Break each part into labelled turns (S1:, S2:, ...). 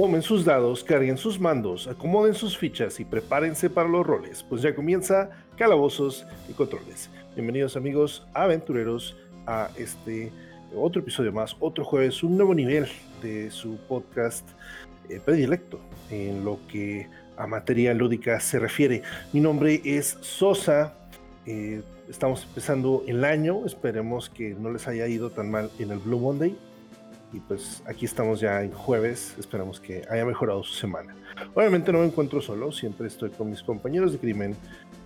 S1: Tomen sus dados, carguen sus mandos, acomoden sus fichas y prepárense para los roles, pues ya comienza Calabozos y Controles. Bienvenidos amigos aventureros a este otro episodio más, otro jueves, un nuevo nivel de su podcast eh, predilecto en lo que a materia lúdica se refiere. Mi nombre es Sosa, eh, estamos empezando el año, esperemos que no les haya ido tan mal en el Blue Monday y pues aquí estamos ya en jueves, esperamos que haya mejorado su semana. Obviamente no me encuentro solo, siempre estoy con mis compañeros de crimen,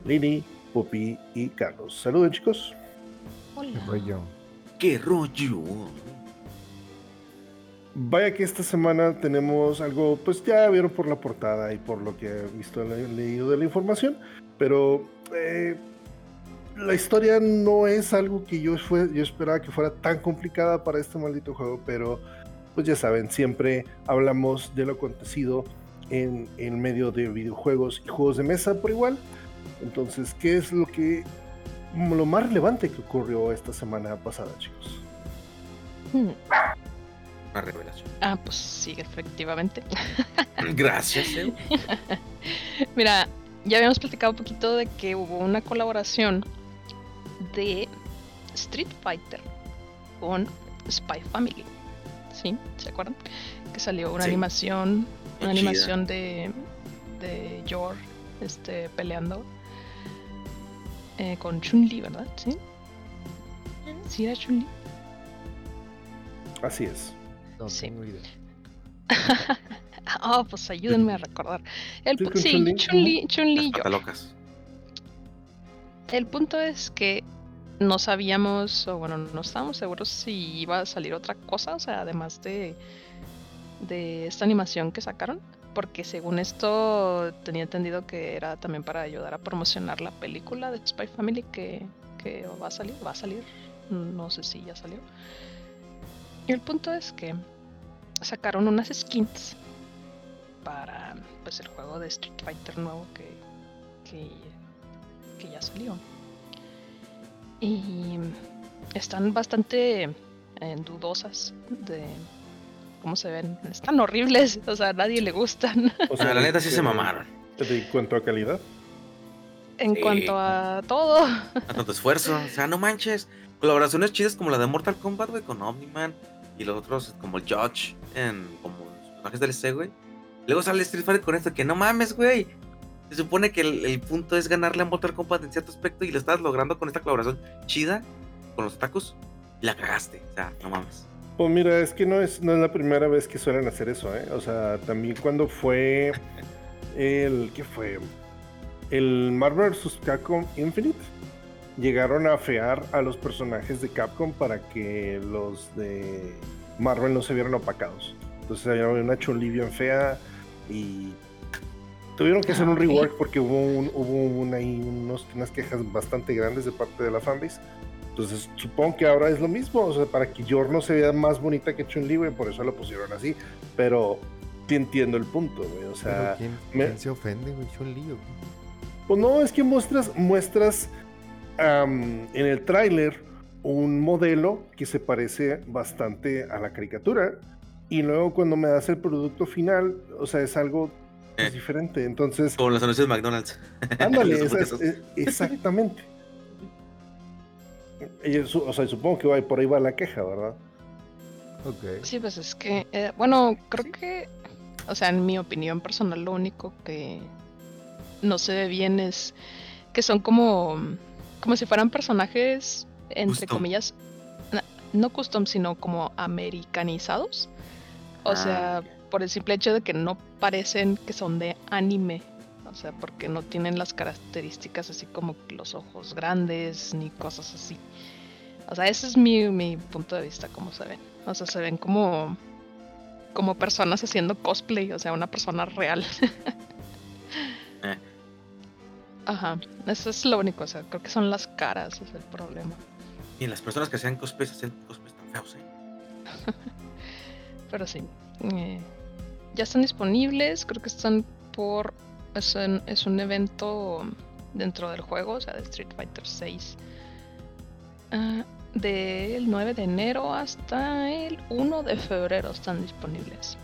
S1: Lili, Pupi y Carlos. Saludos chicos.
S2: Hola. ¿Qué rollo?
S3: ¿Qué rollo?
S1: Vaya que esta semana tenemos algo, pues ya vieron por la portada y por lo que he visto, leído de la información, pero eh, la historia no es algo que yo, fue, yo esperaba que fuera tan complicada para este maldito juego, pero pues ya saben, siempre hablamos de lo acontecido en, en medio de videojuegos y juegos de mesa por igual. Entonces, ¿qué es lo que lo más relevante que ocurrió esta semana pasada, chicos?
S3: Hmm. Una revelación.
S2: Ah, pues sí, efectivamente.
S3: Gracias.
S2: Mira, ya habíamos platicado un poquito de que hubo una colaboración de Street Fighter con Spy Family. ¿Sí? ¿Se acuerdan? Que salió una animación, una animación de, de Yor este, peleando eh, con Chun-Li, ¿verdad? ¿Sí? ¿Sí era Chun-Li?
S1: Así es.
S2: No sí. oh, pues ayúdenme a recordar. El sí, Chun-Li, Chun-Li,
S3: locas.
S2: El punto es que no sabíamos, o bueno, no estábamos seguros si iba a salir otra cosa, o sea, además de, de esta animación que sacaron, porque según esto tenía entendido que era también para ayudar a promocionar la película de Spy Family que, que va a salir, va a salir, no sé si ya salió. Y el punto es que sacaron unas skins para pues el juego de Street Fighter nuevo que, que, que ya salió. Y están bastante eh, dudosas de cómo se ven. Están horribles, o sea, a nadie le gustan.
S3: O sea, la neta sí se mamaron.
S1: ¿En cuanto a calidad?
S2: En cuanto a todo.
S3: A tanto esfuerzo. O sea, no manches. Colaboraciones chidas como la de Mortal Kombat, güey, con Omniman. Y los otros como el Judge en como los personajes del C, güey. Luego sale Street Fighter con esto, que no mames, güey. Se supone que el, punto es ganarle a Mortal Kombat en cierto aspecto y lo estás logrando con esta colaboración chida con los tacos la cagaste. O sea, no mames.
S1: Pues mira, es que no es, no es la primera vez que suelen hacer eso, ¿eh? O sea, también cuando fue el. ¿Qué fue? El Marvel vs. Capcom Infinite. Llegaron a fear a los personajes de Capcom para que los de Marvel no se vieran opacados. Entonces había una chun fea y Tuvieron que hacer un rework porque hubo, hubo unas quejas bastante grandes de parte de la fanbase. Entonces supongo que ahora es lo mismo, o sea, para que Yor no se vea más bonita que Chun-Li, por eso lo pusieron así. Pero sí entiendo el punto, güey, o sea...
S4: ¿quién, se ofende, güey, Chun-Li?
S1: Pues no, es que muestras, muestras en el tráiler un modelo que se parece bastante a la caricatura y luego cuando me das el producto final, o sea, es algo es diferente. Entonces.
S3: Como los anuncios de McDonald's.
S1: Ándale, exactamente. o sea, supongo que va, por ahí va la queja, ¿verdad?
S2: Okay. Sí, pues es que, eh, bueno, creo que, o sea, en mi opinión personal, lo único que no se ve bien es que son como, como si fueran personajes, entre comillas, no custom, sino como americanizados. O ah, sea, por el simple hecho de que no parecen que son de anime. O sea, porque no tienen las características así como los ojos grandes ni cosas así. O sea, ese es mi, punto de vista, como se ven. O sea, se ven como, como personas haciendo cosplay, o sea, una persona real. Eh. Ajá, eso es lo único, o sea, creo que son las caras, es el problema.
S3: Y las personas que hacen cosplays hacen cosplays tan feos, ¿eh?
S2: Pero sí, eh, ya están disponibles, creo que están por... Es un, es un evento dentro del juego, o sea, de Street Fighter 6. Ah, del 9 de enero hasta el 1 de febrero están disponibles.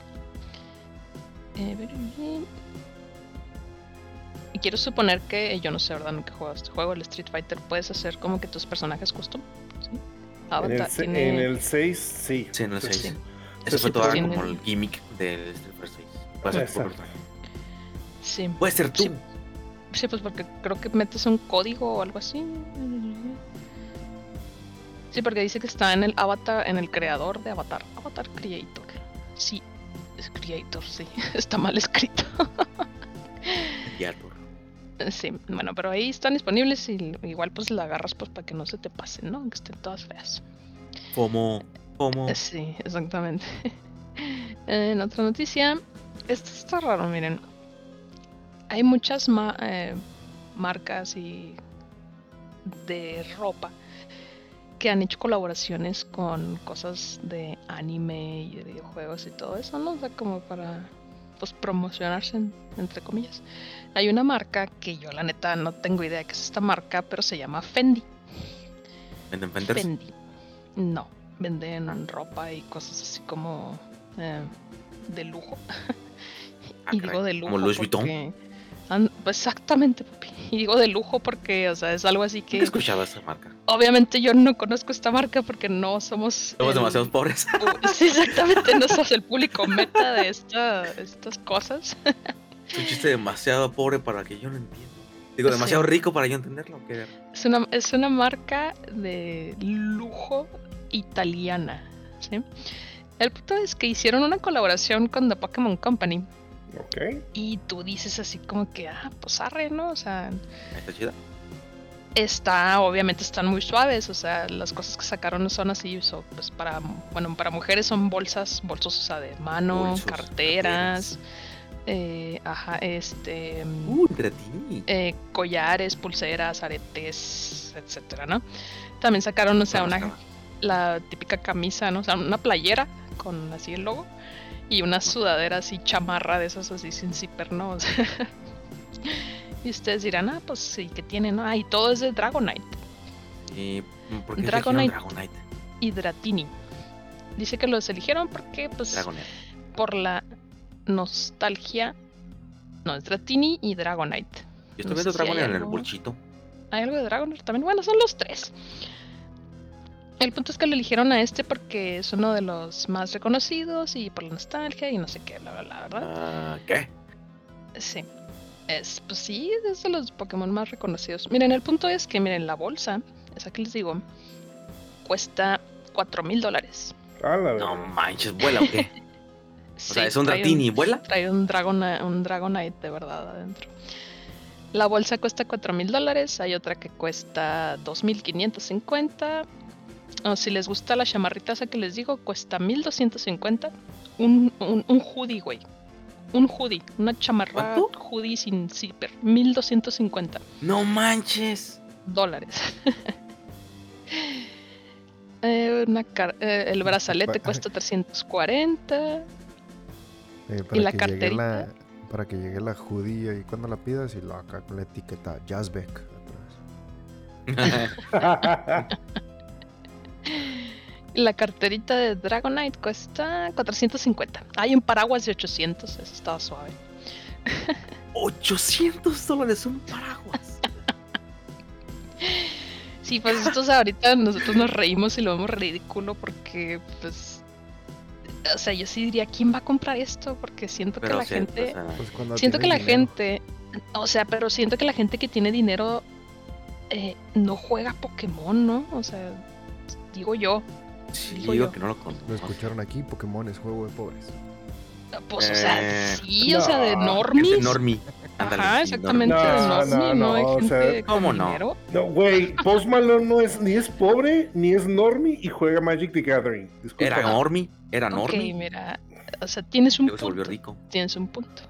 S2: y quiero suponer que, yo no sé, ¿verdad? Nunca he jugado este juego, el Street Fighter, puedes hacer como que tus personajes custom. ¿sí?
S1: en, el, 6, sí.
S3: Sí, en el 6. Eso fue todo como el gimmick del Street Fighter 6. Puede ser tu
S2: Sí.
S3: Puede ser tú.
S2: Sí. pues porque creo que metes un código o algo así. Sí, porque dice que está en el avatar, en el creador de Avatar. Avatar Creator. Sí, es Creator, sí. Está mal escrito.
S3: Creator.
S2: Sí, bueno, pero ahí están disponibles y igual pues la agarras pues para que no se te pasen, ¿no? Que estén todas feas.
S3: Como,
S2: Eh, sí, exactamente. en otra noticia, esto está raro, miren. Hay muchas eh, marcas y de ropa que han hecho colaboraciones con cosas de anime y de videojuegos y todo eso, ¿no? O sea, como para pues promocionarse entre comillas. Hay una marca que yo la neta no tengo idea que es esta marca, pero se llama Fendi.
S3: ¿Venden
S2: Fendi. No, venden ropa y cosas así como eh, de lujo.
S3: y ah, digo de lujo. ¿Como Louis Vuitton?
S2: Exactamente, papi. Y digo de lujo porque, o sea, es algo así que.
S3: ¿Qué escuchaba esa marca?
S2: Obviamente yo no conozco esta marca porque no somos.
S3: Somos demasiado pobres.
S2: Sí, exactamente, no somos el público meta de esta, estas cosas.
S3: Es un chiste demasiado pobre para que yo no entienda. Digo, demasiado rico para yo entenderlo.
S2: Es, una, es una marca de lujo italiana. ¿sí? El punto es que hicieron una colaboración con The Pokémon Company y tú dices así como que, ah, pues arre, ¿no? O sea.
S3: Está chida.
S2: Está, obviamente están muy suaves, o sea, las cosas que sacaron son así, pues para, bueno, para mujeres son bolsas, bolsos, o sea, de mano, carteras, eh, ajá, este,
S3: uh,
S2: eh, collares, pulseras, aretes, etcétera, ¿no? También sacaron, o sea, una, la típica camisa, ¿no? O sea, una playera con así el logo y una sudadera así chamarra de esas así sin zipper, ¿no? y ustedes dirán, ah, pues sí, que tiene, ¿no? Ah, y todo es de Dragonite.
S3: ¿Y por qué
S2: Dragonite, Dragonite? Y Dratini. Dice que los eligieron porque, pues, por la nostalgia. No, es Dratini y Dragonite.
S3: Yo estoy viendo Dragonite en el bolchito.
S2: Hay algo de Dragonite también. Bueno, son los tres. El punto es que lo eligieron a este porque es uno de los más reconocidos y por la nostalgia y no sé qué, bla, bla, bla, ¿verdad?
S3: Ah, ¿Qué?
S2: Sí. Es, pues sí, es de los Pokémon más reconocidos. Miren, el punto es que, miren, la bolsa, esa que les digo, cuesta 4 mil dólares.
S3: no manches, ¿vuela o qué? o sea, es un Dratini, ¿vuela?
S2: Trae un, Dragon, un Dragonite de verdad adentro. La bolsa cuesta 4 mil dólares, hay otra que cuesta 2.550 o si les gusta la chamarrita esa que les digo, cuesta 1250. Un, un, un hoodie, güey. Un hoodie. Una chamarra hoodie sin zipper. 1250.
S3: No manches.
S2: Dólares. eh, una eh, el brazalete cuesta 340.
S4: Eh, y la carterita. para que llegue la hoodie y cuando la pidas y lo acá con la etiqueta Jazzbeck
S2: La carterita de Dragonite cuesta 450. Hay un paraguas de 800, eso estaba suave.
S3: 800 dólares un paraguas.
S2: sí, pues estos ahorita nosotros nos reímos y lo vemos ridículo porque pues o sea, yo sí diría, ¿quién va a comprar esto? Porque siento que la gente pues siento que la gente o sea, pero siento que la gente que tiene dinero eh, no juega Pokémon, ¿no? O sea, digo yo.
S3: Sí, digo, que no lo
S4: Lo escucharon aquí, Pokémon es juego de pobres.
S2: Pues, o sea, eh, sí, o sea, de normies.
S3: De normie.
S2: Ajá, exactamente, de normie, no, hay gente o sea,
S3: ¿Cómo no?
S1: No, güey, Post Malone no es, ni es pobre, ni es normie y juega Magic the Gathering.
S3: Era normie, era normie.
S2: Ok, mira, o sea, tienes un
S3: punto.
S2: se
S3: volvió rico.
S2: Tienes un punto.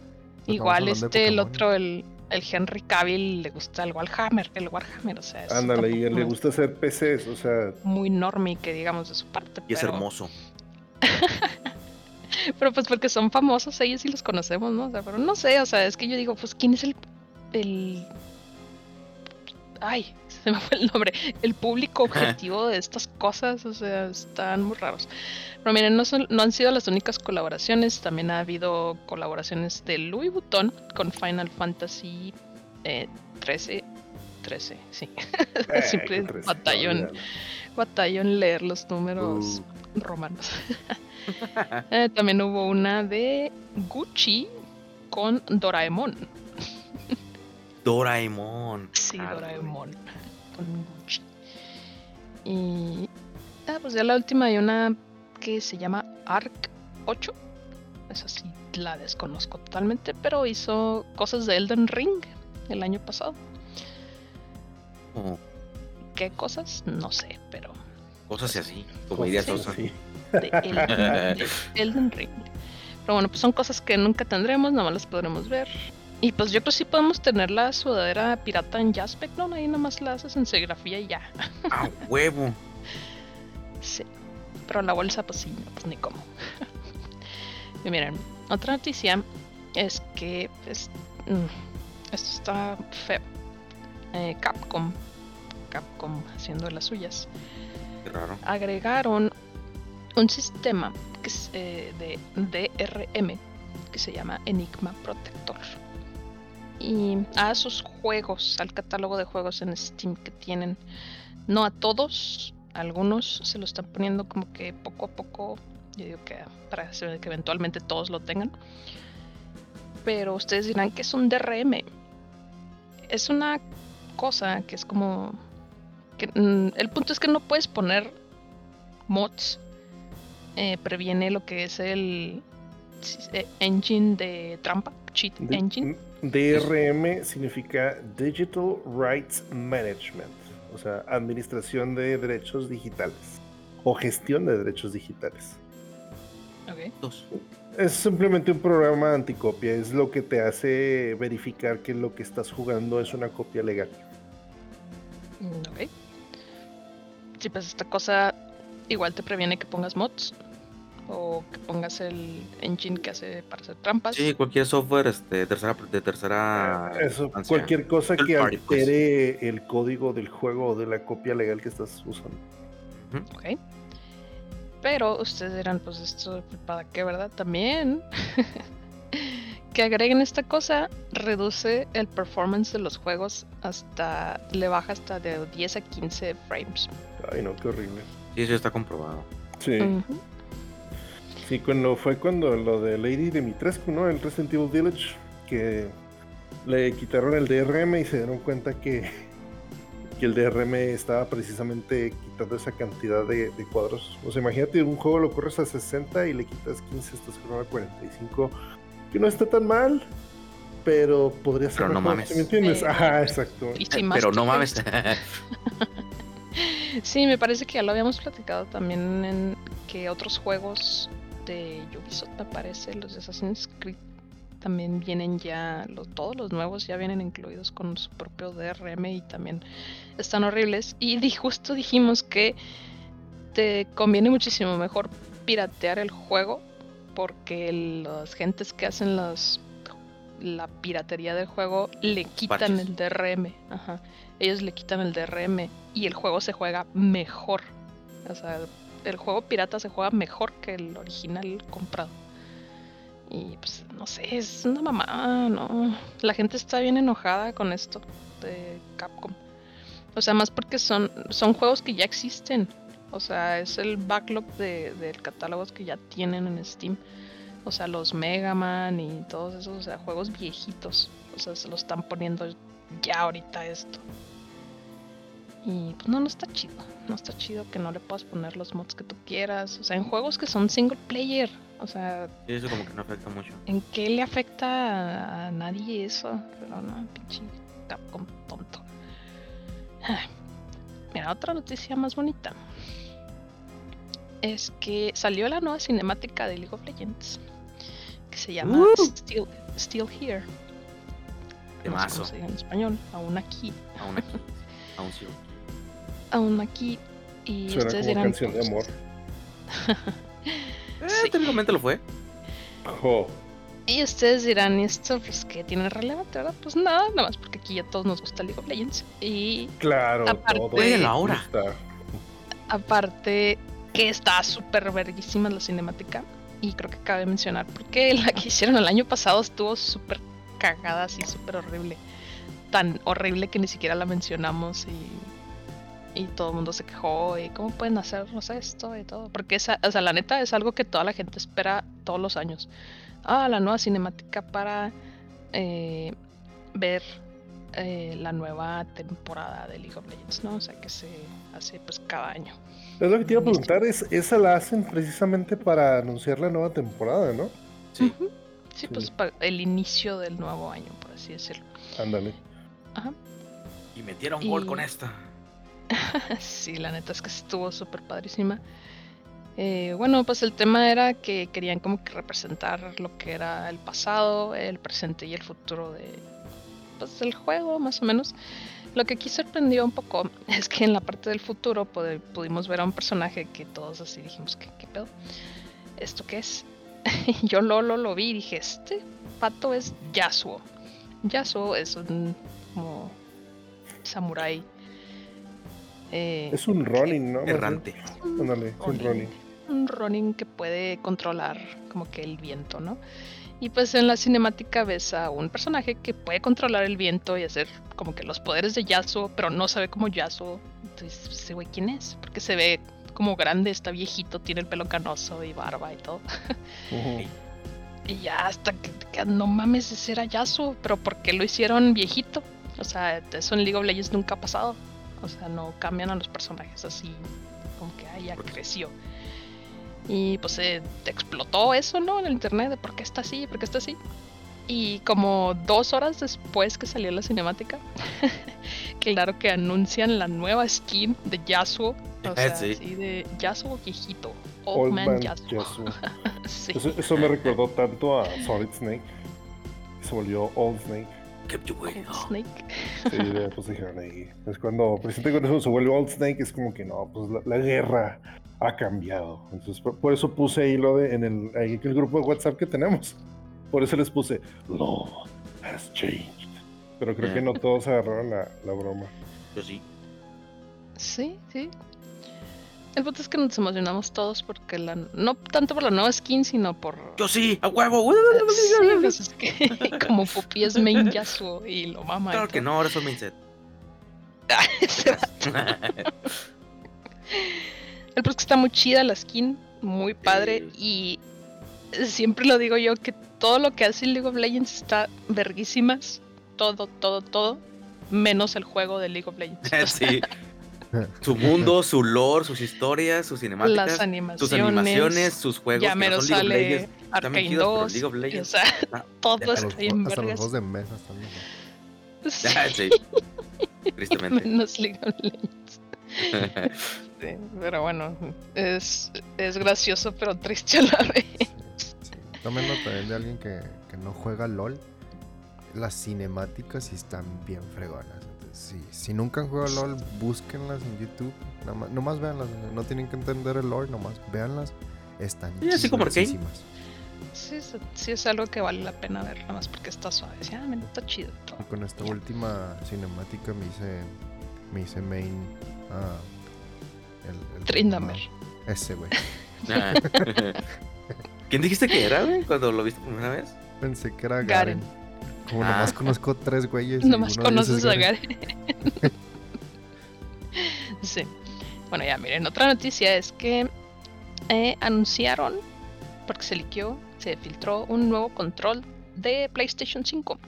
S2: Igual este, el otro, el, el Henry Cavill le gusta el Warhammer, el Warhammer, o sea,
S1: Ándale, y le gusta hacer PCs, o sea,
S2: muy normie que digamos de su parte.
S3: Y es hermoso.
S2: pero pues porque son famosos, ellos sí los conocemos, ¿no? O sea, pero no sé, o sea, es que yo digo, pues quién es el el ay, se me fue el nombre, el público objetivo de estas cosas, o sea, están muy raros. Pero miren, no, son, no han sido las únicas colaboraciones, también ha habido colaboraciones de Louis Vuitton con Final Fantasy eh, 13, 13, sí. Eh, Siempre batallón, batallón leer los números uh. romanos. Eh, también hubo una de Gucci con Doraemon.
S3: Doraemon.
S2: Sí, Doraemon. Con Gucci. Y. Ah, pues ya la última hay una que se llama Arc 8. Esa sí la desconozco totalmente, pero hizo cosas de Elden Ring el año pasado. Oh. ¿Qué cosas? No sé, pero.
S3: Cosas así, como ideas
S2: así. De Elden, Ring. Pero bueno, pues son cosas que nunca tendremos, nada más las podremos ver. Y pues yo creo que sí podemos tener la sudadera pirata en Jaspec, ¿no? Ahí nomás la haces en serigrafía y ya.
S3: ¡A huevo!
S2: sí. Pero la bolsa, pues sí, pues ni cómo. y miren, otra noticia es que pues, mm, esto está feo. Eh, Capcom, Capcom haciendo las suyas,
S3: Qué raro.
S2: agregaron un sistema que es, eh, de DRM que se llama Enigma Protector y a sus juegos, al catálogo de juegos en Steam que tienen. No a todos, algunos se lo están poniendo como que poco a poco. Yo digo que para que eventualmente todos lo tengan. Pero ustedes dirán que es un DRM. Es una cosa que es como. Mm, el punto es que no puedes poner mods. Eh, previene lo que es el engine de trampa, cheat engine.
S1: DRM significa Digital Rights Management, o sea, administración de derechos digitales o gestión de derechos digitales.
S2: Ok.
S3: Dos.
S1: Es simplemente un programa anticopia, es lo que te hace verificar que lo que estás jugando es una copia legal.
S2: Mm, ok. Sí, pues esta cosa igual te previene que pongas mods o que pongas el engine que hace para hacer trampas.
S3: Sí, cualquier software este, tercera, de tercera.
S1: Eh, eso, cualquier cosa que pues. altere el código del juego o de la copia legal que estás usando.
S2: Ok. Pero ustedes dirán, pues esto, ¿para qué, verdad? También. que agreguen esta cosa reduce el performance de los juegos hasta. le baja hasta de 10 a 15 frames.
S1: Ay, no, qué horrible.
S3: Sí, eso está comprobado.
S1: Sí. Sí, cuando fue cuando lo de Lady Dimitrescu, ¿no? El Resident Evil Village, que le quitaron el DRM y se dieron cuenta que, que el DRM estaba precisamente quitando esa cantidad de, cuadros. O sea, imagínate, un juego lo corres a 60 y le quitas 15, estás con a 45, que no está tan mal, pero podría ser.
S3: Pero no mames.
S1: ¿Me entiendes? Ajá, exacto.
S3: pero no mames.
S2: sí, me parece que ya lo habíamos platicado también en que otros juegos de Ubisoft, me parece, los de Assassin's Creed también vienen ya, los, todos los nuevos ya vienen incluidos con su propio DRM y también están horribles. Y justo dijimos que te conviene muchísimo mejor piratear el juego porque las gentes que hacen las la piratería del juego le quitan el DRM. Ellos le quitan el DRM y el juego se juega mejor. O sea, el juego pirata se juega mejor que el original comprado. Y pues no sé, es una mamá, no. La gente está bien enojada con esto de Capcom. O sea, más porque son, son juegos que ya existen. O sea, es el backlog de, de catálogos que ya tienen en Steam. O sea, los Mega Man y todos esos, o sea, juegos viejitos. O sea, se lo están poniendo ya ahorita esto. Y pues no, no está chido. No está chido que no le puedas poner los mods que tú quieras. O sea, en juegos que son single player. O sea.
S3: eso como que no afecta mucho.
S2: ¿En qué le afecta a nadie eso? Pero no, pinche Capcom tonto. Mira, otra noticia más bonita. Es que salió la nueva cinemática de League of Legends. Que se llama Still, Still Here.
S3: De mazo.
S2: en español. Aún aquí.
S3: Aún aquí. Aún sí
S2: aún aquí y
S1: Suena
S2: ustedes
S1: como
S2: dirán
S1: canción de amor.
S3: eh, técnicamente lo fue.
S1: Oh.
S2: Y ustedes dirán, ¿y esto pues qué tiene relevante, verdad? Pues nada, nada más porque aquí ya todos nos gusta League of Legends. Y
S1: claro,
S2: aparte,
S3: la hora.
S2: Aparte que está súper verguísima la cinemática. Y creo que cabe mencionar porque la que hicieron el año pasado estuvo súper cagada, así súper horrible. Tan horrible que ni siquiera la mencionamos y, y todo el mundo se quejó y cómo pueden hacernos esto y todo. Porque esa, o sea, la neta es algo que toda la gente espera todos los años ah, la nueva cinemática para eh, ver eh, la nueva temporada de League of Legends, ¿no? O sea, que se hace pues cada año.
S1: Es lo que te iba a preguntar, es, esa la hacen precisamente para anunciar la nueva temporada, ¿no?
S2: Sí. sí, pues para el inicio del nuevo año, por así decirlo.
S1: Ándale.
S3: Ajá. Y metieron gol con esta.
S2: sí, la neta es que estuvo súper padrísima. Eh, bueno, pues el tema era que querían como que representar lo que era el pasado, el presente y el futuro de pues, del juego, más o menos. Lo que aquí sorprendió un poco es que en la parte del futuro pudimos ver a un personaje que todos así dijimos, ¿qué, qué pedo? ¿Esto qué es? Yo Lolo lo vi y dije, este pato es Yasuo. Yasuo es un como samurái
S1: eh, es un Ronin, ¿no?
S3: Errante.
S1: Ándale, es un Ronin.
S2: Un Ronin que puede controlar como que el viento, ¿no? Y pues en la cinemática ves a un personaje que puede controlar el viento y hacer como que los poderes de Yasuo, pero no sabe cómo Yasuo. Entonces, ese güey, ¿quién es? Porque se ve como grande, está viejito, tiene el pelo canoso y barba y todo. y ya hasta que, que, no mames, ese era Yasuo, pero ¿por qué lo hicieron viejito? O sea, eso en League of Legends nunca ha pasado. O sea, no cambian a los personajes así, como que ah, ya creció. Y pues se explotó eso, ¿no? En el internet de por qué está así, por qué está así. Y como dos horas después que salió la cinemática, claro que anuncian la nueva skin de Yasuo. O sea, sí. de Yasuo viejito. Old, Man, Yasuo.
S1: sí. eso, eso, me recordó tanto a Solid Snake. Se volvió Old Snake.
S2: Snake.
S1: Sí, pues dijeron ahí. Es cuando, presidente con eso se vuelve Old Snake, es como que no, pues la, guerra ha cambiado. Entonces, por, eso puse ahí lo de en el, ahí, el grupo de WhatsApp que tenemos. Por eso les puse Love has changed. Pero creo que no todos agarraron la, la broma.
S3: Yo sí.
S2: Sí, sí. El punto es que nos emocionamos todos porque la no tanto por la nueva skin, sino por.
S3: Yo sí, a huevo.
S2: Sí, pues es que como Pupi es main Yasuo y lo mama.
S3: Claro que no, ahora soy main set.
S2: El punto es que está muy chida la skin, muy padre y siempre lo digo yo que todo lo que hace League of Legends está verguísimas. Todo, todo, todo. Menos el juego de League of Legends.
S3: sí. su mundo, su lore, sus historias, sus cinemáticas, sus animaciones, sus juegos.
S2: Ya mero sale Arcane 2. League of Legends. O sea, ah, todo está bien
S4: Hasta los juegos de mesa también.
S2: Sí.
S3: sí. Tristemente.
S2: Menos League of Legends. sí, pero bueno, es, es gracioso, pero triste a la vez. Sí,
S4: Tomen nota de alguien que, que no juega LOL. Las cinemáticas sí están bien fregonas si nunca han jugado LOL, búsquenlas en YouTube. Nomás, nomás veanlas, no tienen que entender el lore, nomás veanlas. Están
S3: sí, así como
S2: Sí, sí, es algo que vale la pena ver, nada más porque está suave. Sí, ah, está chido. Todo.
S4: con esta última cinemática me hice, me hice main. Ah,
S2: el, el Trindamer.
S4: Ese, güey.
S3: Ah. ¿Quién dijiste que era, güey, cuando lo viste por primera vez?
S4: Pensé que era Garen. Como nomás ah. conozco tres güeyes.
S2: Nomás conoces a Garen. sí. Bueno, ya miren, otra noticia es que eh, anunciaron, porque se liqueó, se filtró un nuevo control de PlayStation 5.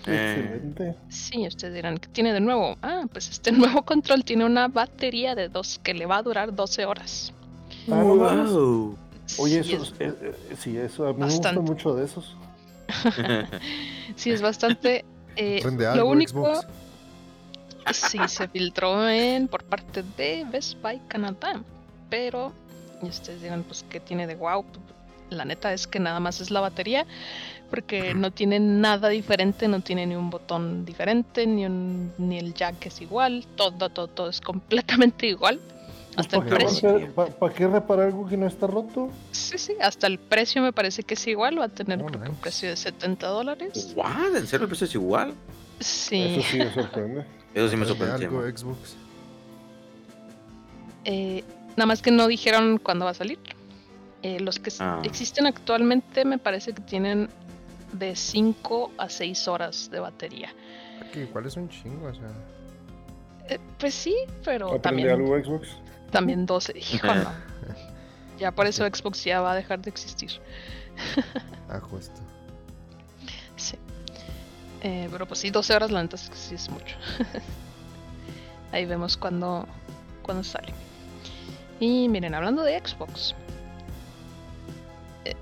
S1: Excelente.
S2: Sí, ustedes dirán, ¿qué tiene de nuevo? Ah, pues este nuevo control tiene una batería de dos que le va a durar 12 horas.
S1: Ah, wow. Oye, eso, es, eh, eh, sí, eso, me gusta mucho de esos.
S2: sí, es bastante. Eh, lo único. Sí, se filtró en por parte de Best Buy Canadá. Pero, y ustedes dirán, pues, ¿qué tiene de wow? La neta es que nada más es la batería, porque no tiene nada diferente, no tiene ni un botón diferente, ni, un, ni el jack es igual, todo, todo, todo es completamente igual. Hasta el precio.
S1: ¿Para qué reparar algo que no está roto?
S2: Sí, sí, hasta el precio me parece que es igual, va a tener un precio de 70 dólares.
S3: ¿What? ¿En serio el precio es igual?
S2: Sí.
S1: Eso sí me sorprende.
S3: Eso sí me sorprende.
S4: algo Xbox?
S2: Eh, nada más que no dijeron cuándo va a salir. Eh, los que ah. existen actualmente me parece que tienen de 5 a 6 horas de batería.
S4: ¿Cuál es un chingo? O sea...
S2: Eh, pues sí, pero
S1: también. algo Xbox?
S2: También 12. Hijo, no. Ya por eso Xbox ya va a dejar de existir.
S4: ah, justo.
S2: Sí. Eh, pero pues sí, 12 horas la neta sí es mucho. Ahí vemos cuando, cuando sale. Y miren, hablando de Xbox, eh,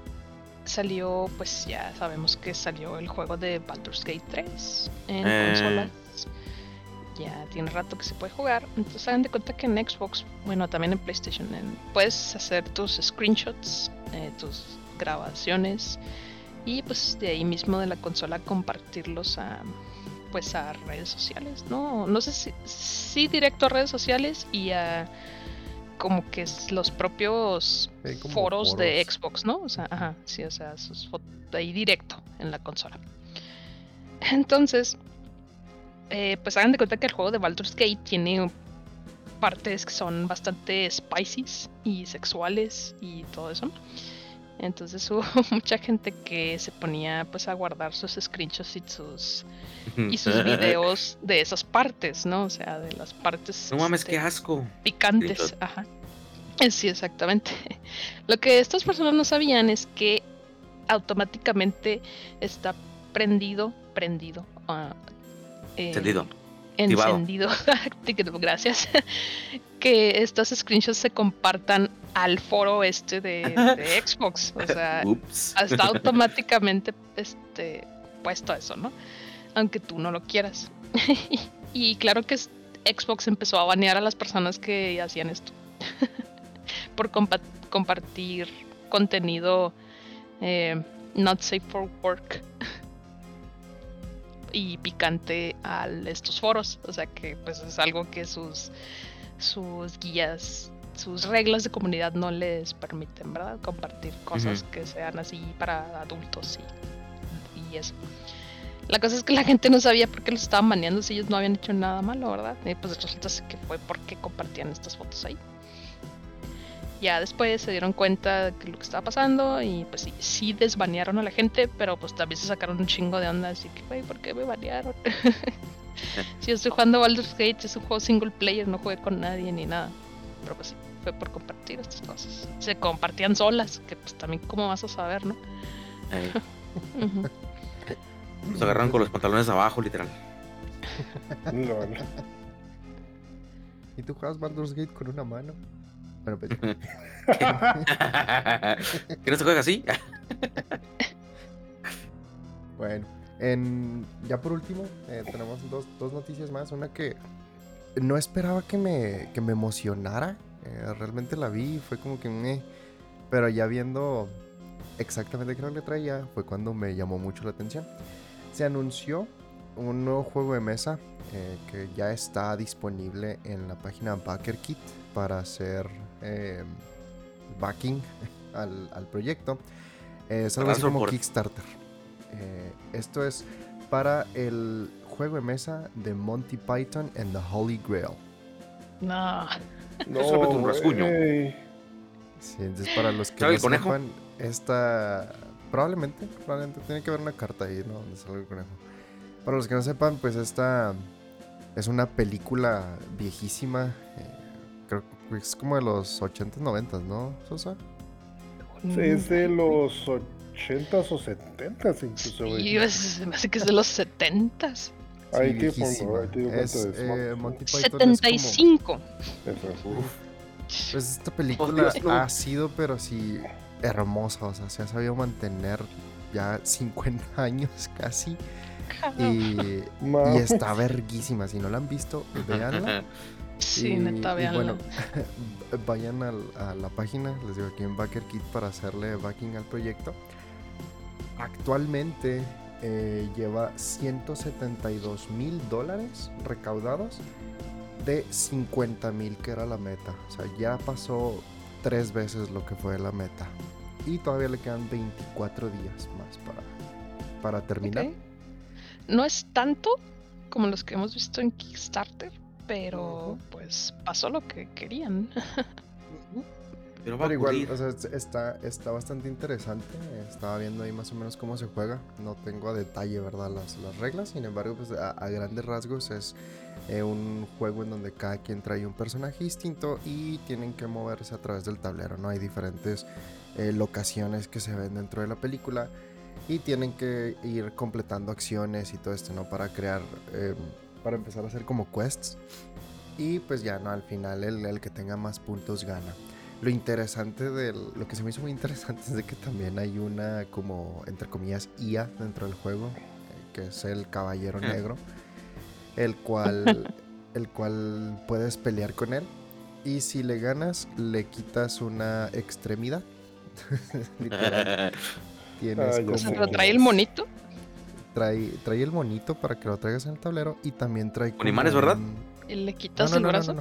S2: salió, pues ya sabemos que salió el juego de Baldur's Gate 3 en eh. consolas. Ya tiene rato que se puede jugar. Entonces hagan de cuenta que en Xbox, bueno, también en PlayStation, puedes hacer tus screenshots, eh, tus grabaciones y pues de ahí mismo de la consola compartirlos a pues a redes sociales, ¿no? No sé si, si directo a redes sociales y a como que los propios foros, de Xbox, ¿no? O sea, ajá, sí, o sea, sus ahí directo en la consola. Entonces, eh, pues hagan de cuenta que el juego de Baldur's Gate tiene partes que son bastante spicy y sexuales y todo eso. Entonces hubo mucha gente que se ponía pues a guardar sus screenshots y sus y sus videos de esas partes, ¿no? O sea, de las partes.
S3: No mames, qué este, asco.
S2: Picantes, ajá. Eh, sí, exactamente. Lo que estas personas no sabían es que automáticamente está prendido, prendido, uh,
S3: encendido.
S2: Encendido. Gracias. que estos screenshots se compartan al foro este de, Xbox. O sea, está automáticamente este, puesto eso, ¿no? Aunque tú no lo quieras. y claro que Xbox empezó a banear a las personas que hacían esto. por compartir contenido eh, not safe for work y picante a estos foros. O sea que pues es algo que sus, sus guías, sus reglas de comunidad no les permiten, ¿verdad? Compartir cosas que sean así para adultos y, y, eso. La cosa es que la gente no sabía por qué los estaban baneando si ellos no habían hecho nada malo, ¿verdad? Y pues resulta que fue porque compartían estas fotos ahí. Ya después se dieron cuenta de lo que estaba pasando y pues sí, sí desbanearon a la gente, pero pues también se sacaron un chingo de onda, así que, güey, ¿por qué me banearon? si yo estoy jugando Baldur's Gate, es un juego single player, no jugué con nadie ni nada. Pero pues sí, fue por compartir estas cosas. Se compartían solas, que pues también cómo vas a saber, ¿no?
S3: Se agarraron con los pantalones abajo, literal.
S1: no,
S4: ¿Y tú juegas Baldur's Gate con una mano? Bueno, pues.
S3: ¿Que no se juega así?
S4: bueno, en, ya por último, eh, tenemos dos, dos, noticias más. Una que no esperaba que me, que me emocionara. Eh, realmente la vi y fue como que me. Pero ya viendo exactamente qué le traía, fue cuando me llamó mucho la atención. Se anunció un nuevo juego de mesa eh, que ya está disponible en la página BackerKit para hacer eh, backing al, proyecto. es algo así como Kickstarter. Eh, esto es para el juego de mesa de Monty Python and the Holy Grail.
S2: No.
S3: No, es un rasguño.
S4: Sí, entonces para los que no sepan, esta probablemente, probablemente tiene que haber una carta ahí, ¿no? Donde sale el conejo. Para los que no sepan, pues esta es una película viejísima. Eh, es como de los 80s, 90s, ¿no, Sosa?
S1: Sí, es de los 80s o 70s incluso.
S2: Sí, me hace que es de los 70s.
S1: ahí que pongo, ahí te
S4: es, eh, Monty
S2: Python 75.
S4: Pues esta película ha sido, pero sí, hermosa. O sea, se ha sabido mantener ya 50 años casi. Y, y, está verguísima. Si no la han visto, véanla.
S2: Sí, neta,
S4: bueno, vayan a la página, les digo aquí en Backer Kit para hacerle backing al proyecto. Actualmente eh, lleva 172 mil dólares recaudados de 50 mil que era la meta. O sea, ya pasó tres veces lo que fue la meta. Y todavía le quedan 24 días más para, para terminar.
S2: No es tanto como los que hemos visto en Kickstarter, pero pues pasó lo que querían.
S4: Pero, igual, o sea, está, está bastante interesante. Estaba viendo ahí más o menos cómo se juega. No tengo a detalle, ¿verdad? Las, las reglas. Sin embargo, pues a, grandes rasgos es eh, un juego en donde cada quien trae un personaje distinto y tienen que moverse a través del tablero, ¿no? Hay diferentes eh, locaciones que se ven dentro de la película y tienen que ir completando acciones y todo esto, ¿no? Para crear, em, para empezar a hacer como quests. Y pues ya, ¿no? Al final el, el que tenga más puntos gana. Lo interesante de lo que se me hizo muy interesante es de que también hay una como entre comillas IA dentro del juego, eh, que es el Caballero ah. Negro, el cual el cual puedes pelear con él y si le ganas le quitas una extremidad. Literal.
S2: Tienes como... trae el monito?
S4: Trae, trae el monito para que lo traigas en el tablero y también trae
S3: con imanes, ¿verdad?
S2: ¿Y le quitas el brazo?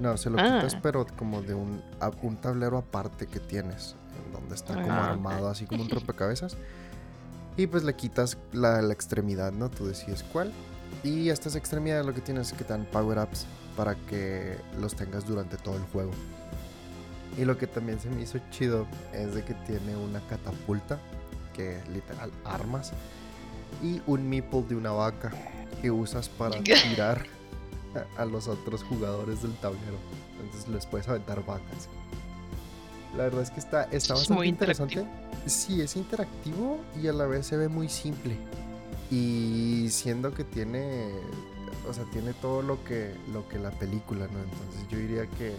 S4: No, se lo quitas, ah. pero como de un, un tablero aparte que tienes, en donde está como ah, armado, así como un rompecabezas. Y pues le quitas la, la, extremidad, ¿no? Tú decides cuál. Y estas extremidades lo que tienes es que te dan power-ups para que los tengas durante todo el juego. Y lo que también se me hizo chido es de que tiene una catapulta, que literal armas, y un meeple de una vaca que usas para tirar a los otros jugadores del tablero. Entonces les puedes aventar vacas. La verdad es que está, está bastante interesante. Sí, es interactivo y a la vez se ve muy simple. Y siendo que tiene, o sea, tiene todo lo que, lo que la película, ¿no? Entonces yo diría que,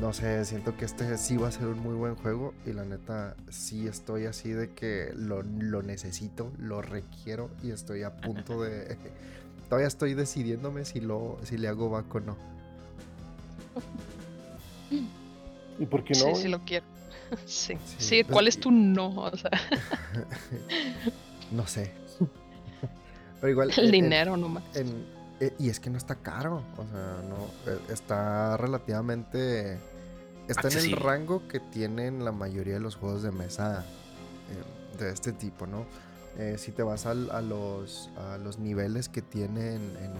S4: no sé, siento que este sí va a ser un muy buen juego y la neta sí estoy así de que lo, lo necesito, lo requiero y estoy a punto de, todavía estoy decidiéndome si lo si le hago back o no.
S1: ¿Y por qué no?
S2: Sí, sí lo quiero. Sí, sí, ¿cuál es tu no?
S4: no sé. Pero igual.
S2: El dinero nomás.
S4: Eh, y es que no está caro. O sea, no. Eh, está relativamente. Está en el rango que tienen la mayoría de los juegos de mesa eh, de este tipo, ¿no? Eh, si te vas a, los, a los niveles que tiene en, en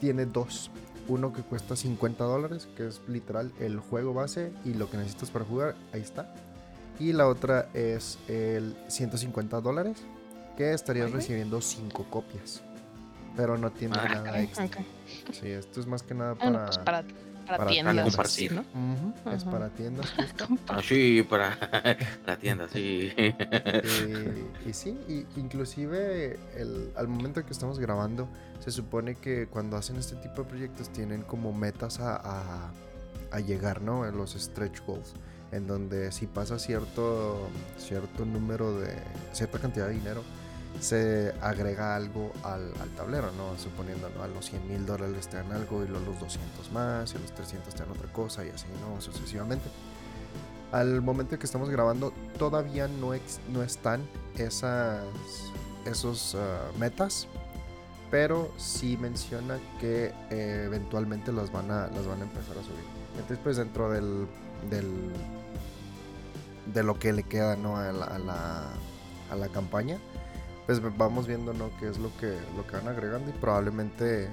S4: tiene dos. Uno que cuesta 50 dólares, que es literal el juego base y lo que necesitas para jugar, ahí está. Y la otra es el 150 dólares, que estarías recibiendo 5 copias. Pero no tiene ah, nada extra. Sí, esto es más que nada
S2: para, pues para para, tiendas.
S4: Es para tiendas.
S3: Ah, sí, para la tienda, sí.
S4: y, sí, y inclusive el, al momento que estamos grabando, se supone que cuando hacen este tipo de proyectos tienen como metas a, a, llegar, ¿no? En los stretch goals. En donde si pasa cierto, cierto número de, cierta cantidad de dinero, se agrega algo al, tablero, ¿no? Suponiendo. A los 100 mil dólares te dan algo y luego los 200 más y los 300 te dan otra cosa y así, ¿no? Sucesivamente. Al momento que estamos grabando todavía no, no están esas esos uh, metas, pero sí menciona que eh, eventualmente las van, a, las van a empezar a subir. Entonces, pues dentro del, del de lo que le queda ¿no? a, la, a la campaña, pues vamos viendo ¿no? qué es lo que, lo que van agregando y probablemente eh,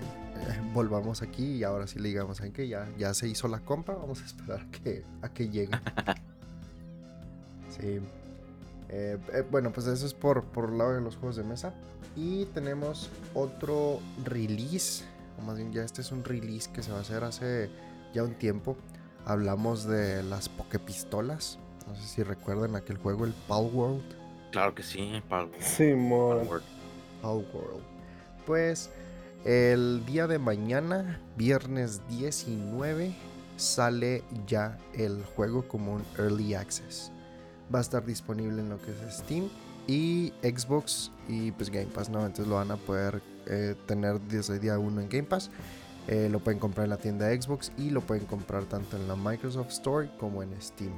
S4: volvamos aquí y ahora sí le digamos en que ya, ya se hizo la compra, vamos a esperar a que, a que llegue. sí. Eh, eh, bueno, pues eso es por, por el lado de los juegos de mesa. Y tenemos otro release, o más bien ya este es un release que se va a hacer hace ya un tiempo. Hablamos de las Pokepistolas. No sé si recuerdan aquel juego, el Pal World.
S3: Claro que sí, World.
S1: Sí,
S4: World. Pues el día de mañana, viernes 19, sale ya el juego como un Early Access. Va a estar disponible en lo que es Steam y Xbox y pues Game Pass, ¿no? Entonces lo van a poder eh, tener desde el día 1 en Game Pass. Eh, lo pueden comprar en la tienda Xbox y lo pueden comprar tanto en la Microsoft Store como en Steam.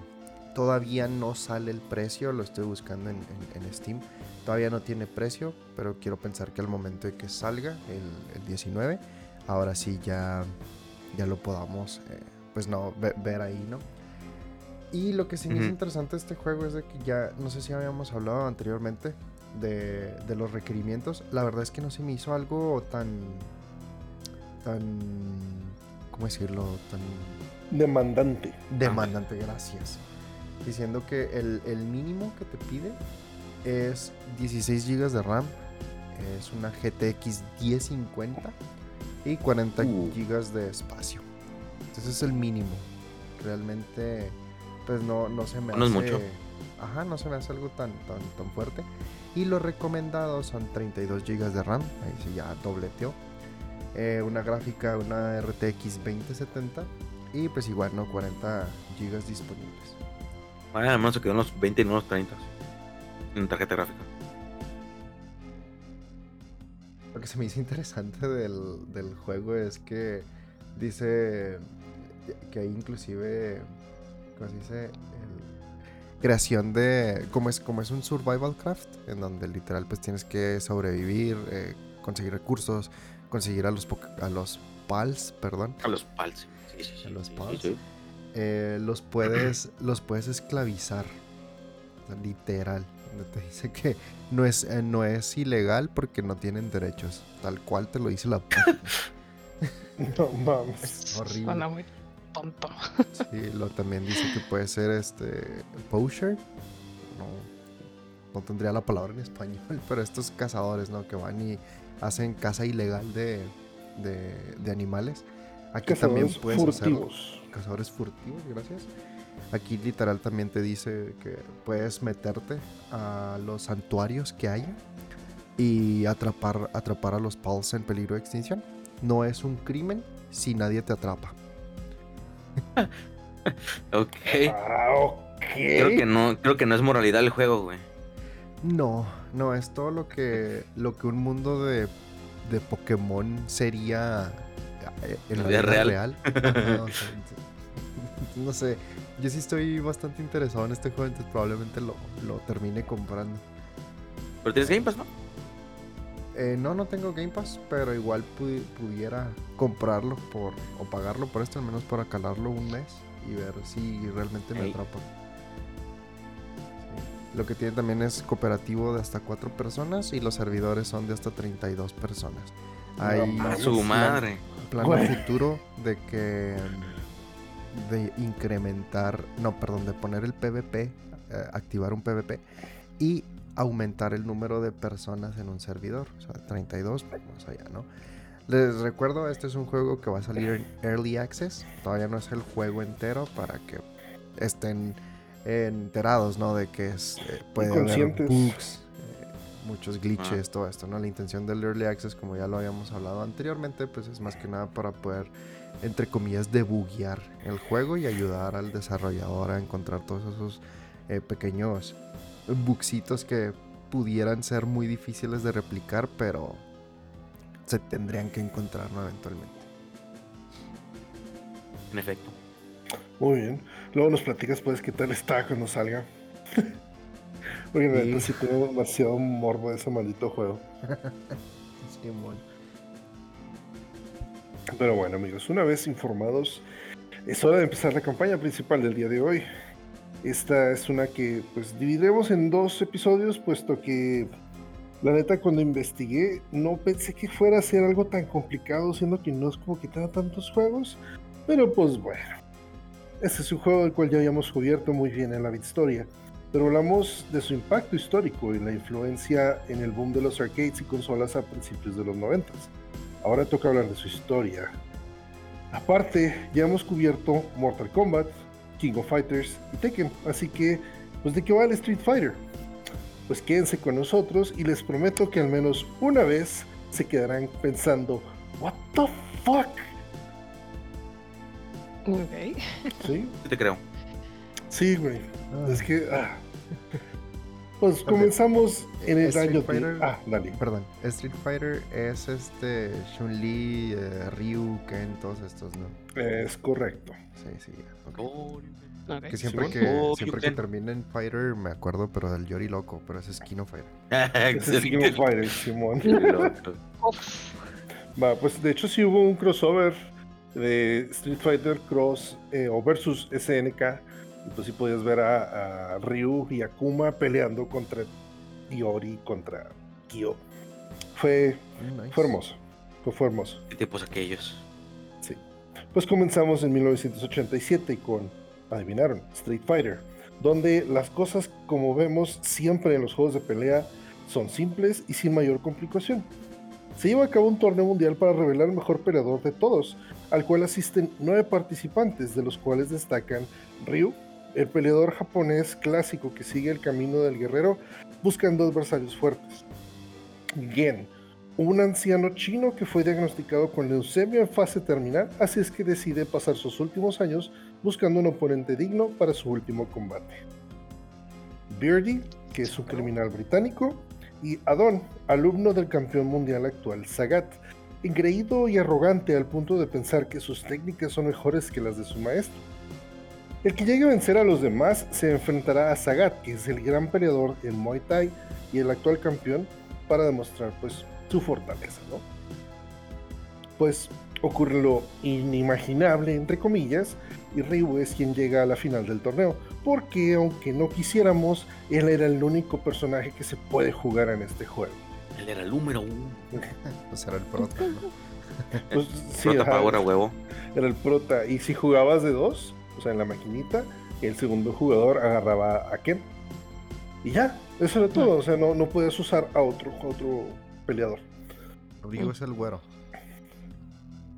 S4: Todavía no sale el precio, lo estoy buscando en, Steam. Todavía no tiene precio, pero quiero pensar que al momento de que salga, el, 19, ahora sí ya, ya lo podamos, eh, pues no, ver, ahí, ¿no? Y lo que sí me hizo interesante de este juego es de que ya, no sé si habíamos hablado anteriormente de, de, los requerimientos. La verdad es que no se me hizo algo tan, tan, ¿cómo decirlo? Tan...
S1: Demandante.
S4: Demandante, gracias. Diciendo que el, el mínimo que te pide es 16 GB de RAM, es una GTX 1050 y 40 uh. GB de espacio. Entonces es el mínimo. Realmente, pues no, no se me
S3: no hace. Es mucho.
S4: Ajá, no se me hace algo tan, tan, tan fuerte. Y los recomendados son 32 GB de RAM, ahí sí ya dobleteó. Eh, una gráfica, una RTX 2070 y pues igual, ¿no? 40 GB disponibles.
S3: Bueno, además se quedó unos 20 y unos 30 en tarjeta gráfica.
S4: Lo que se me hizo interesante del, juego es que dice que hay inclusive, ¿cómo se dice? creación de, como es, como es un survival craft, en donde literal pues tienes que sobrevivir, eh, conseguir recursos, conseguir a los, a los pals, perdón.
S3: A los pals, sí, sí,
S4: sí. A los pals. Eh, los, puedes, los puedes esclavizar, literal te dice que no es, eh, no es ilegal porque no tienen derechos. Tal cual te lo dice la
S1: No mames.
S2: Es horrible. Suena muy tonto.
S4: Sí, lo también dice que puede ser este poacher. No, no tendría la palabra en español, pero estos cazadores, ¿no? Que van y hacen caza ilegal de, de, animales. Aquí también puedes furtivos. cazadores furtivos, gracias. Aquí literal también te dice que puedes meterte a los santuarios que haya y atrapar, atrapar a los pals en peligro de extinción. No es un crimen si nadie te atrapa.
S3: ok. Ah, creo que no, creo que no es moralidad el juego, güey.
S4: No, no, es todo lo que, lo que un mundo de, de Pokémon sería en la vida real. no sé, yo sí estoy bastante interesado en este juego, entonces probablemente lo, lo termine comprando.
S3: ¿Pero tienes Game Pass, no?
S4: Eh, no, no tengo Game Pass, pero igual pudiera comprarlo por o pagarlo por esto, al menos para calarlo un mes y ver si realmente me atrapa. Lo que tiene también es cooperativo de hasta 4 personas y los servidores son de hasta 32 personas.
S3: Hay su madre.
S4: Plan, futuro de que de incrementar, no, perdón, de poner el PvP, eh, activar un PvP y aumentar el número de personas en un servidor, o sea, 32, pues, más allá, ¿no? Les recuerdo, este es un juego que va a salir en Early Access, todavía no es el juego entero para que estén enterados, ¿no? De que es, eh, puede haber bugs, muchos glitches, todo esto, ¿no? La intención del Early Access, como ya lo habíamos hablado anteriormente, pues es más que nada para poder entre comillas, debuguear el juego y ayudar al desarrollador a encontrar todos esos eh, pequeños bugsitos que pudieran ser muy difíciles de replicar, pero se tendrían que encontrar eventualmente.
S3: En efecto.
S1: Muy bien. Luego nos platicas, pues, qué tal está cuando salga. Porque realmente sí tengo demasiado morbo de ese maldito juego. sí, pero bueno amigos, una vez informados, es hora de empezar la campaña principal del día de hoy. Esta es una que pues dividiremos en dos episodios, puesto que la neta cuando investigué no pensé que fuera a ser algo tan complicado, siendo que no es como que tenga tantos juegos. Pero pues bueno, este es un juego del cual ya habíamos cubierto muy bien en la historia. Pero hablamos de su impacto histórico y la influencia en el boom de los arcades y consolas a principios de los 90 Ahora toca hablar de su historia. Aparte, ya hemos cubierto Mortal Kombat, King of Fighters y Tekken, así que, pues de qué va el Street Fighter. Pues quédense con nosotros y les prometo que al menos una vez se quedarán pensando, ¿What the fuck?
S2: Ok.
S1: ¿Sí?
S3: Te creo.
S1: Sí, güey. Ah. Es que. Ah. Pues comenzamos en el año
S4: Fighter, Ah, dale. Perdón. Street Fighter es este Chun-Li, eh, Ryu, Ken, todos estos, ¿no?
S1: Es correcto.
S4: Sí, sí. Que siempre, que, siempre que termina en Fighter me acuerdo, pero del Yori Loco, pero ese es Kino Fighter.
S1: ese es Kino Fighter, Simón. Va, pues de hecho sí hubo un crossover de Street Fighter Cross eh, o versus SNK. Y pues sí podías ver a, Ryu y Akuma peleando contra Iori, contra Kyo. Fue, fue hermoso. Fue, hermoso.
S3: ¿Qué tiempos aquellos?
S1: Sí. Pues comenzamos en 1987 con, adivinaron, Street Fighter, donde las cosas, como vemos siempre en los juegos de pelea, son simples y sin mayor complicación. Se lleva a cabo un torneo mundial para revelar el mejor peleador de todos, al cual asisten nueve participantes, de los cuales destacan Ryu, el peleador japonés clásico que sigue el camino del guerrero buscando adversarios fuertes. Gen, un anciano chino que fue diagnosticado con leucemia en fase terminal, así es que decide pasar sus últimos años buscando un oponente digno para su último combate. Beardy, que es un criminal británico, y Adon, alumno del campeón mundial actual Sagat, engreído y arrogante al punto de pensar que sus técnicas son mejores que las de su maestro. El que llegue a vencer a los demás se enfrentará a Sagat, que es el gran peleador en Muay Thai y el actual campeón, para demostrar pues su fortaleza, ¿no? Pues ocurre lo inimaginable, entre comillas, y Ryu es quien llega a la final del torneo, porque aunque no quisiéramos, él era el único personaje que se puede jugar en este juego.
S3: Él era el número uno.
S4: pues era el prota.
S1: Pues,
S3: sí, prota ahora, huevo.
S1: Era el prota. Y si jugabas de dos, o sea, en la maquinita, el segundo jugador agarraba a Ken. Y ya, eso era todo. O sea, no, no podías usar a otro, otro peleador.
S4: Ryu es el güero.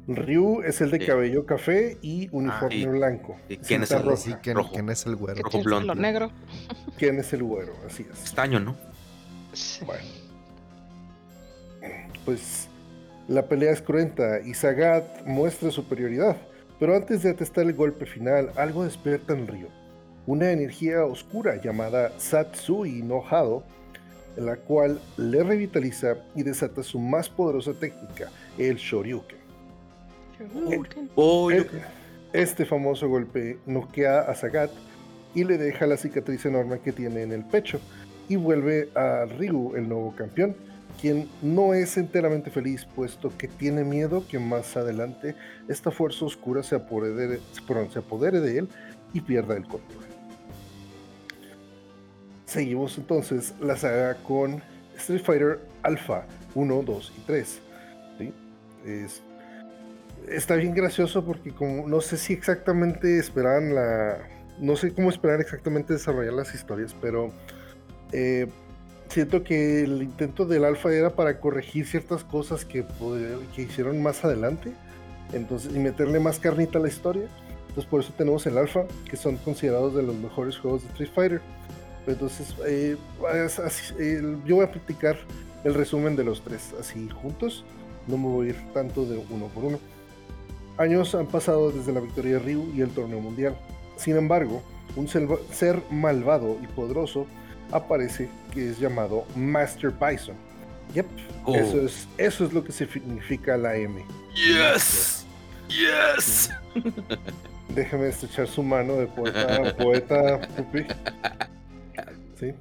S1: Ryu es el de cabello café y uniforme
S3: ah,
S1: blanco.
S3: ¿Quién es el rojo?
S4: ¿quién, ¿quién, es el güero?
S2: Rojo blonde. negro.
S1: ¿Quién es el güero? Así es.
S3: Estaño, ¿no?
S1: Bueno. Pues la pelea es cruenta y Sagat muestra superioridad. Pero antes de atestar el golpe final, algo despierta en Ryu. Una energía oscura llamada Satsui no Hado, la cual le revitaliza y desata su más poderosa técnica, el Shoryuken.
S3: Oh,
S1: este famoso golpe noquea a Sagat y le deja la cicatriz enorme que tiene en el pecho y vuelve a Ryu el nuevo campeón, quien no es enteramente feliz puesto que tiene miedo que más adelante esta fuerza oscura se apodere, se apodere de él y pierda el control. Seguimos entonces la saga con Street Fighter Alpha 1, 2 y 3. ¿sí? Es está bien gracioso porque como no sé si exactamente esperaban la... No sé cómo esperar exactamente desarrollar las historias, pero eh, siento que el intento del alfa era para corregir ciertas cosas que, que hicieron más adelante entonces, y meterle más carnita a la historia. Entonces por eso tenemos el alfa, que son considerados de los mejores juegos de Street Fighter. Entonces, eh, yo voy a practicar el resumen de los tres así juntos. No me voy a ir tanto de uno por uno. Años han pasado desde la victoria de Ryu y el torneo mundial. Sin embargo, un ser malvado y poderoso aparece que es llamado Master Bison. Yep, oh. eso, es, eso es lo que significa la M.
S3: Yes, yes.
S1: Déjame estrechar su mano de poeta, poeta pupi. ¿Sí?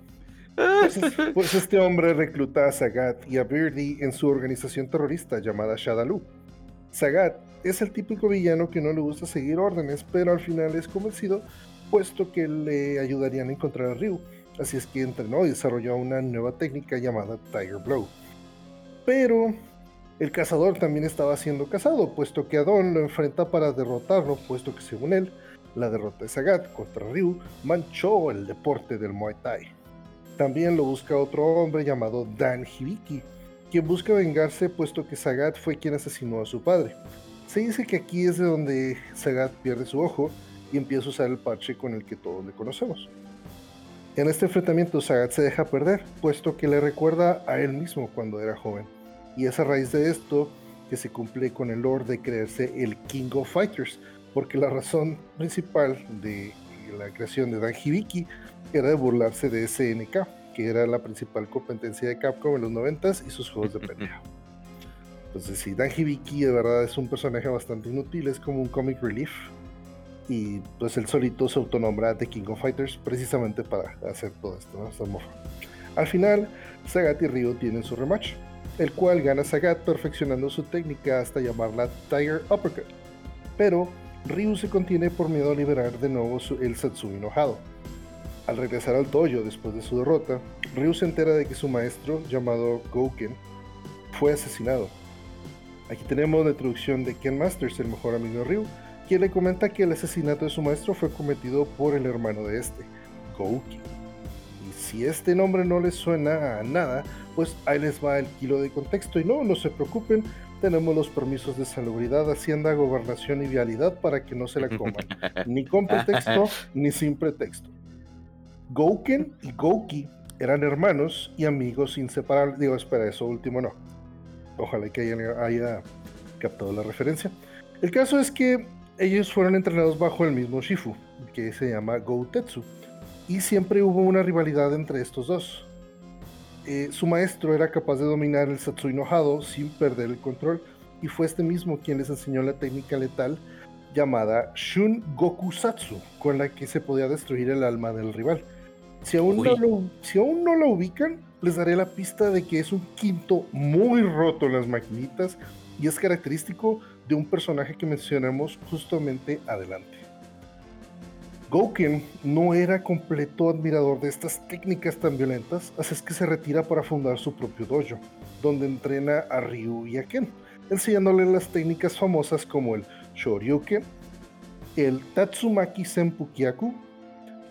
S1: Pues, pues, este hombre recluta a Sagat y a Beardy en su organización terrorista llamada Shadaloo. Sagat es el típico villano que no le gusta seguir órdenes, pero al final es convencido, puesto que le ayudarían a encontrar a Ryu. Así es que entrenó y desarrolló una nueva técnica llamada Tiger Blow. Pero el cazador también estaba siendo cazado, puesto que Adon lo enfrenta para derrotarlo, puesto que según él, la derrota de Sagat contra Ryu manchó el deporte del Muay Thai. También lo busca otro hombre llamado Dan Hibiki, quien busca vengarse puesto que Sagat fue quien asesinó a su padre. Se dice que aquí es de donde Sagat pierde su ojo y empieza a usar el parche con el que todos le conocemos. En este enfrentamiento Sagat se deja perder, puesto que le recuerda a él mismo cuando era joven. Y es a raíz de esto que se cumple con el lore de creerse el King of Fighters, porque la razón principal de la creación de Dan Hibiki era de burlarse de SNK, que era la principal competencia de Capcom en los 90s y sus juegos de pelea. Entonces, sí, Dan Hibiki de verdad es un personaje bastante inútil, es como un comic relief. Y pues él solito se autonombra The King of Fighters precisamente para hacer todo esto, ¿no? Al final, Sagat y Ryo tienen su rematch. el cual gana Sagat perfeccionando su técnica hasta llamarla Tiger Uppercut. Pero Ryu se contiene por miedo a liberar de nuevo el Satsui enojado. Al regresar al dojo después de su derrota, Ryu se entera de que su maestro, llamado Gouken, fue asesinado. Aquí tenemos la introducción de Ken Masters, el mejor amigo de Ryu, quien le comenta que el asesinato de su maestro fue cometido por el hermano de este, Gouki. Y si este nombre no les suena a nada, pues ahí les va el kilo de contexto. Y no, no se preocupen, tenemos los permisos de salubridad, hacienda, gobernación y vialidad para que no se la coman, ni con pretexto ni sin pretexto. Gouken y Gouki eran hermanos y amigos inseparables. Digo, espera, eso último no. Ojalá que haya, haya captado la referencia. El caso es que ellos fueron entrenados bajo el mismo Shifu, que se llama Goutetsu, y siempre hubo una rivalidad entre estos dos. Eh, su maestro era capaz de dominar el Satsui enojado sin perder el control, y fue este mismo quien les enseñó la técnica letal llamada Shun Gokusatsu, con la que se podía destruir el alma del rival. Si aún, no lo, si aún no lo ubican, les daré la pista de que es un quinto muy roto en las maquinitas y es característico de un personaje que mencionamos justamente adelante. Gouken no era completo admirador de estas técnicas tan violentas, así es que se retira para fundar su propio dojo, donde entrena a Ryu y a Ken, enseñándole las técnicas famosas como el Shoryuken, el Tatsumaki Senpukyaku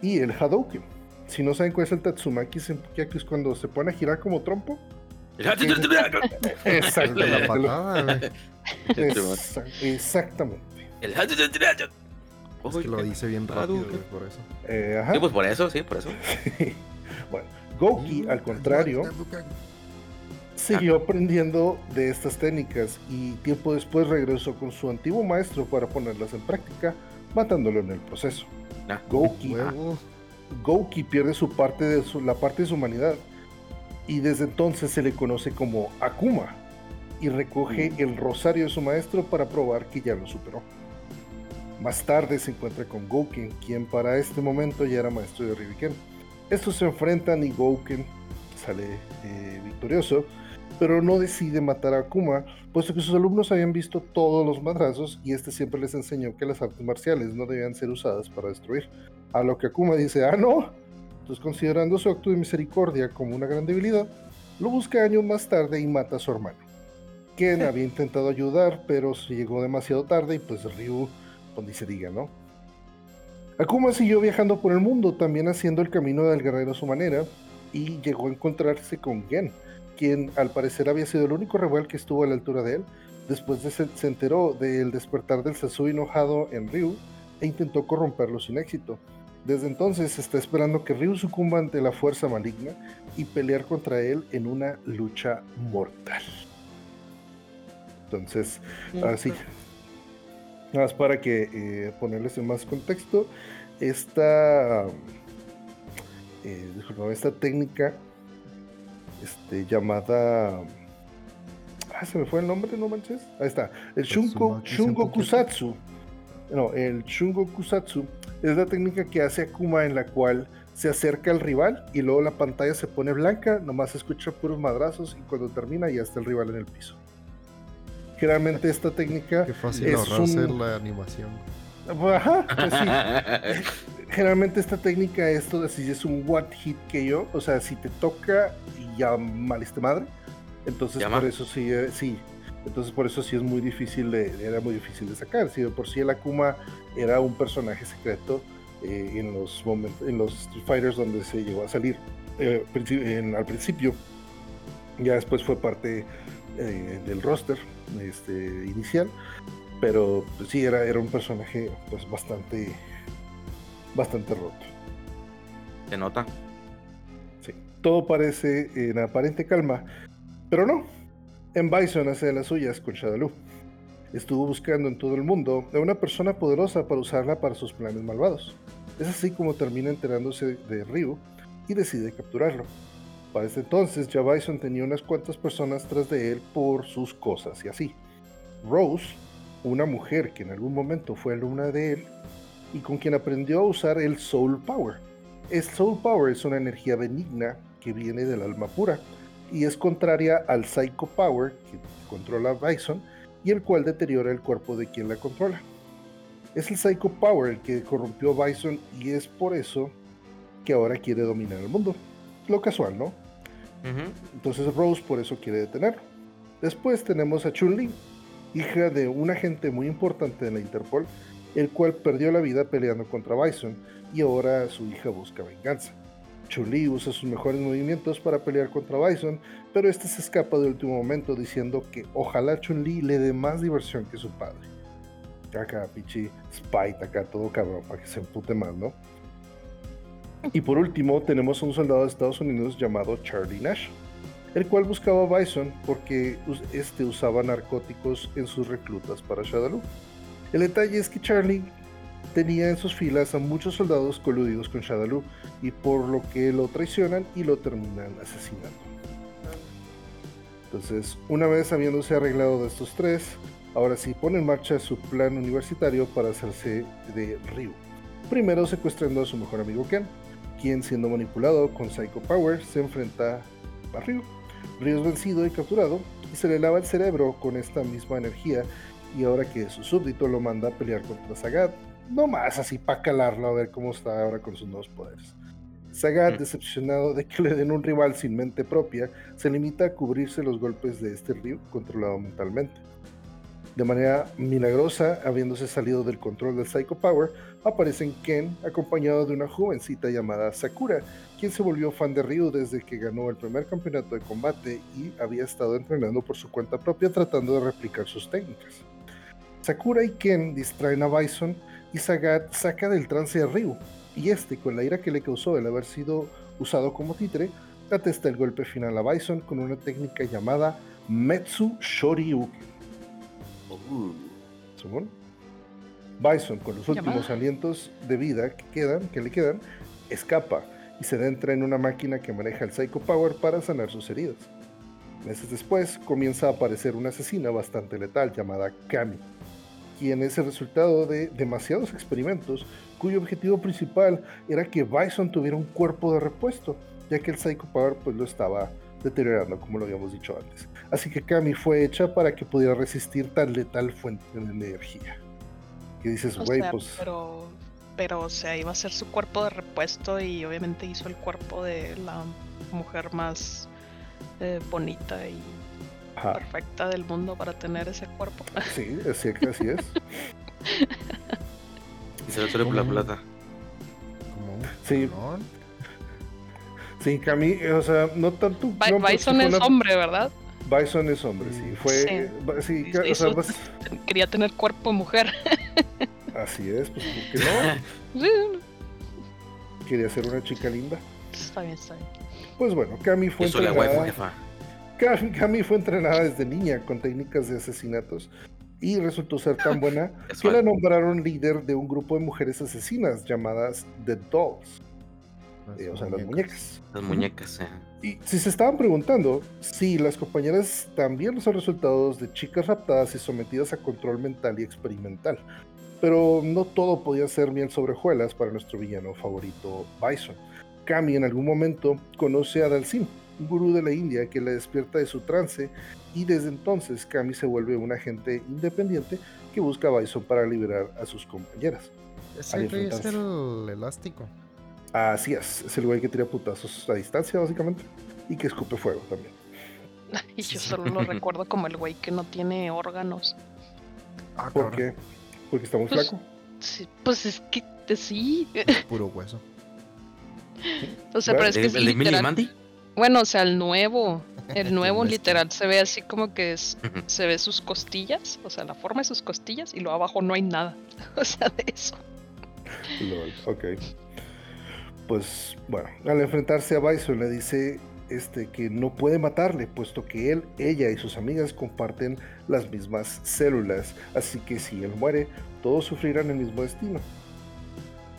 S1: y el Hadouken. Si no saben cuál es el Tatsumaki Senpukyaku, es cuando se pone a girar como trompo. Exactamente. Exactamente. El
S4: es que lo dice bien rápido, por eso.
S3: Eh, sí, pues por eso, sí, por eso.
S1: bueno, Goki, al contrario, siguió aprendiendo de estas técnicas y tiempo después regresó con su antiguo maestro para ponerlas en práctica, matándolo en el proceso. Ah. Goki, Gouki pierde su parte de su, la parte de su humanidad y desde entonces se le conoce como Akuma y recoge mm. el rosario de su maestro para probar que ya lo superó. Más tarde se encuentra con Gouken, quien para este momento ya era maestro de Ryuken. Estos se enfrentan y Gouken sale eh, victorioso, pero no decide matar a Akuma, puesto que sus alumnos habían visto todos los madrazos y este siempre les enseñó que las artes marciales no debían ser usadas para destruir. A lo que Akuma dice, ah, no. Entonces, considerando su acto de misericordia como una gran debilidad, lo busca años más tarde y mata a su hermano. Ken había intentado ayudar, pero llegó demasiado tarde y pues Ryu, pues ni se diga, ¿no? Akuma siguió viajando por el mundo, también haciendo el camino del guerrero a su manera, y llegó a encontrarse con Gen, quien al parecer había sido el único rival que estuvo a la altura de él. Después de se, se enteró del despertar del Sasui enojado en Ryu e intentó corromperlo sin éxito. Desde entonces está esperando que Ryu sucumba ante la fuerza maligna y pelear contra él en una lucha mortal. Entonces, así, nada más para que eh, ponerles en más contexto, esta, eh, esta técnica este, llamada Ah, se me fue el nombre, no manches. Ahí está. El Shunko, Shungo Kusatsu. No, el Shungo Kusatsu es la técnica que hace Akuma en la cual se acerca al rival y luego la pantalla se pone blanca, nomás se escucha puros madrazos y cuando termina ya está el rival en el piso. Generalmente esta técnica
S4: Qué fácil es un... la animación.
S1: Ajá, pues sí. Generalmente esta técnica esto de si es un one hit que yo, o sea, si te toca y ya maliste madre, entonces por eso sí, eh, sí, entonces por eso sí es muy difícil de, era muy difícil de sacar. Si de por sí el Akuma era un personaje secreto eh, en los momentos, en los Street Fighters donde se llegó a salir eh, al principio, ya después fue parte eh, del roster este, inicial, pero pues, sí era, era un personaje pues bastante bastante roto.
S3: Se nota.
S1: Sí, todo parece en aparente calma, pero no, en Bison hace de las suyas con Shadaloo. Estuvo buscando en todo el mundo a una persona poderosa para usarla para sus planes malvados. Es así como termina enterándose de Ryu y decide capturarlo. Para ese entonces ya Bison tenía unas cuantas personas tras de él por sus cosas y así. Rose, una mujer que en algún momento fue alumna de él y con quien aprendió a usar el Soul Power. El Soul Power es una energía benigna que viene del alma pura y es contraria al Psycho Power que controla Bison y el cual deteriora el cuerpo de quien la controla. Es el Psycho Power el que corrompió a Bison y es por eso que ahora quiere dominar el mundo. Lo casual, ¿no? Entonces Rose por eso quiere detenerlo. Después tenemos a Chun-Li, hija de un agente muy importante de la Interpol, el cual perdió la vida peleando contra Bison y ahora su hija busca venganza. Chun-Li usa sus mejores movimientos para pelear contra Bison, pero este se escapa de último momento diciendo que ojalá Chun-Li le dé más diversión que su padre. Acá, pichi, Spite, acá todo cabrón, para que se empute más, ¿no? Y por último, tenemos a un soldado de Estados Unidos llamado Charlie Nash, el cual buscaba a Bison porque este usaba narcóticos en sus reclutas para Shadaloo. El detalle es que Charlie tenía en sus filas a muchos soldados coludidos con Shadaloo y por lo que lo traicionan y lo terminan asesinando. Entonces, una vez habiéndose arreglado de estos tres, ahora sí pone en marcha su plan universitario para hacerse de Ryu. Primero secuestrando a su mejor amigo Ken, quien siendo manipulado con Psycho Power se enfrenta a Ryu. Ryu es vencido y capturado y se le lava el cerebro con esta misma energía y ahora que su súbdito lo manda a pelear contra Sagat, no más así para calarlo a ver cómo está ahora con sus nuevos poderes. Sagat, decepcionado de que le den un rival sin mente propia, se limita a cubrirse los golpes de este Ryu controlado mentalmente. De manera milagrosa, habiéndose salido del control del Psycho Power, aparece Ken acompañado de una jovencita llamada Sakura, quien se volvió fan de Ryu desde que ganó el primer campeonato de combate y había estado entrenando por su cuenta propia tratando de replicar sus técnicas. Sakura y Ken distraen a Bison y Sagat saca del trance a Ryu, y este, con la ira que le causó el haber sido usado como títere, atesta el golpe final a Bison con una técnica llamada Metsu Shoryuken. Bison, con los últimos alientos de vida que, quedan, que le quedan, escapa y se adentra en una máquina que maneja el Psycho Power para sanar sus heridas. Meses después comienza a aparecer una asesina bastante letal llamada Kami, quien es el resultado de demasiados experimentos cuyo objetivo principal era que Bison tuviera un cuerpo de repuesto, ya que el Psycho Power pues lo estaba deteriorando, como lo habíamos dicho antes. Así que Kami fue hecha para que pudiera resistir tan letal fuente de energía. Que dices, güey, pues.
S2: Pero, pero, o sea, iba a ser su cuerpo de repuesto y obviamente hizo el cuerpo de la mujer más eh, bonita y perfecta del mundo para tener ese cuerpo.
S1: Sí, así, así es.
S3: y se le por la plata.
S1: Sí. Sí, Cami, o sea, no tanto.
S2: Bison es hombre, ¿verdad?
S1: Bison es hombre, sí. Fue. Sí, o sea,
S2: Quería tener cuerpo mujer.
S1: Así es, pues, ¿por qué no? Quería ser una chica linda.
S2: Está bien, está bien.
S1: Pues bueno, Cami fue Eso entrenada. Cami fue entrenada desde niña con técnicas de asesinatos y resultó ser tan buena que la nombraron líder de un grupo de mujeres asesinas llamadas The Dolls. Eh, o sea, las muñecas.
S3: Las muñecas, eh.
S1: Y si se estaban preguntando si las compañeras también son resultados de chicas raptadas y sometidas a control mental y experimental. Pero no todo podía ser miel sobre hojuelas para nuestro villano favorito, Bison. Kami en algún momento conoce a Dalsim, un gurú de la India que la despierta de su trance y desde entonces Kami se vuelve un agente independiente que busca a Bison para liberar a sus compañeras.
S4: Ese es el elástico.
S1: Así es, es el güey que tira putazos a distancia, básicamente, y que escupe fuego también.
S2: Y yo solo lo recuerdo como el güey que no tiene órganos.
S1: Ah, ¿Por qué? ¿Porque está muy pues, flaco?
S2: Sí, pues es que sí.
S4: puro hueso.
S2: O sea, pero es que es literal. Bueno, o sea, el nuevo. El nuevo literal se ve así como que se ve sus costillas, o sea, la forma de sus costillas y lo abajo no hay nada. O sea, de eso.
S1: Lol, ok pues bueno, al enfrentarse a Bison le dice este, que no puede matarle, puesto que él, ella y sus amigas comparten las mismas células, así que si él muere, todos sufrirán el mismo destino.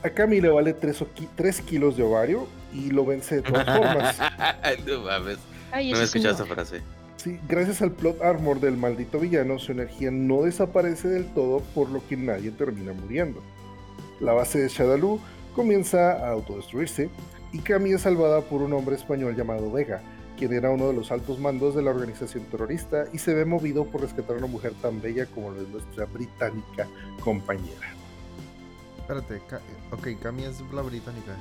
S1: A Cami le vale 3, kilos de ovario y lo vence de todas formas.
S3: no mames. no he escuchado esa frase.
S1: Sí, gracias al plot armor del maldito villano, su energía no desaparece del todo, por lo que nadie termina muriendo. La base de Shadaloo comienza a autodestruirse y Cami es salvada por un hombre español llamado Vega, quien era uno de los altos mandos de la organización terrorista y se ve movido por rescatar a una mujer tan bella como la de nuestra británica compañera.
S4: Espérate, ok, Cami es la británica.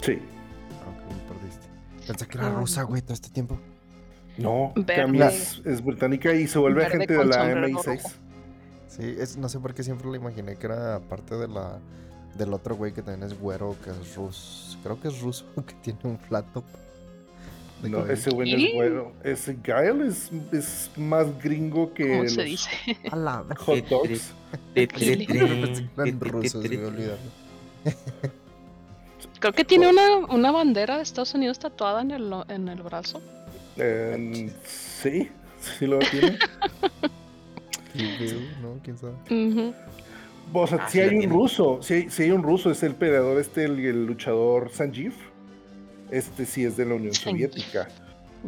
S1: Sí.
S4: Aunque ah, me perdiste. Pensé que era ah, rusa, güey, todo este tiempo.
S1: No, Cami es, británica y se vuelve agente de la MI6.
S4: Sí, es, no sé por qué siempre lo imaginé que era parte de la del otro güey que también es güero, que es ruso. Creo que es ruso, que tiene un flat top.
S1: No, ese güey es güero. Ese Gael es, es más gringo que.
S2: ¿Cómo se dice?
S4: A la
S1: hot dogs.
S4: rusos.
S2: Creo que tiene una, una bandera de Estados Unidos tatuada en el, en el brazo.
S1: Eh, sí, sí lo tiene.
S4: ¿no? ¿Quién sabe?
S1: O sea, ah, si hay un ruso, si hay, un ruso, es el peleador, este, el, luchador Sanjeev. Este sí es de la Unión Soviética.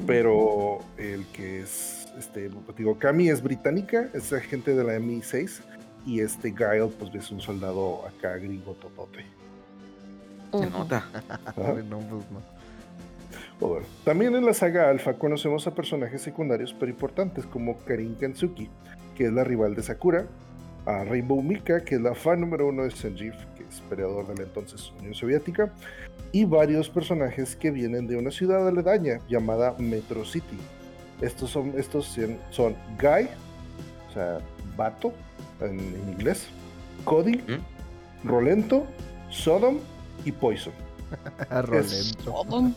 S1: Pero el que es, este, digo, Kami es británica, es agente de la MI6. Y este Guile, pues es un soldado acá gringo totote.
S3: Se nota.
S1: Pues, bueno, también en la saga Alpha conocemos a personajes secundarios pero importantes como Karin Kansuki, que es la rival de Sakura, a Rainbow Mika, que es la fan número uno de Sanjeev, que es peleador de la entonces Unión Soviética, y varios personajes que vienen de una ciudad aledaña llamada Metro City. Estos son, estos son Guy, o sea, vato en, inglés, Cody, ¿Mm? Rolento, Sodom y Poison.
S4: Rolento.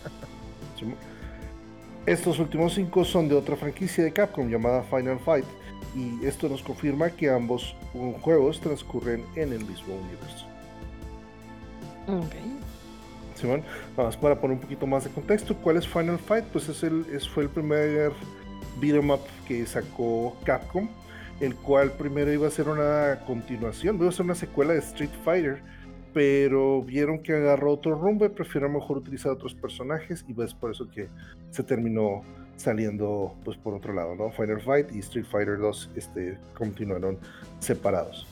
S1: Estos últimos cinco son de otra franquicia de Capcom llamada Final Fight y esto nos confirma que ambos juegos transcurren en el mismo universo.
S2: Ok.
S1: Simón, vamos para poner un poquito más de contexto, ¿cuál es Final Fight? Pues es el, fue el primer beat'em up que sacó Capcom, el cual primero iba a ser una continuación, iba a ser una secuela de Street Fighter, pero vieron que agarró otro rumbo y prefirieron mejor utilizar otros personajes y es por eso que se terminó saliendo pues por otro lado, ¿no? Final Fight y Street Fighter 2 este, continuaron separados.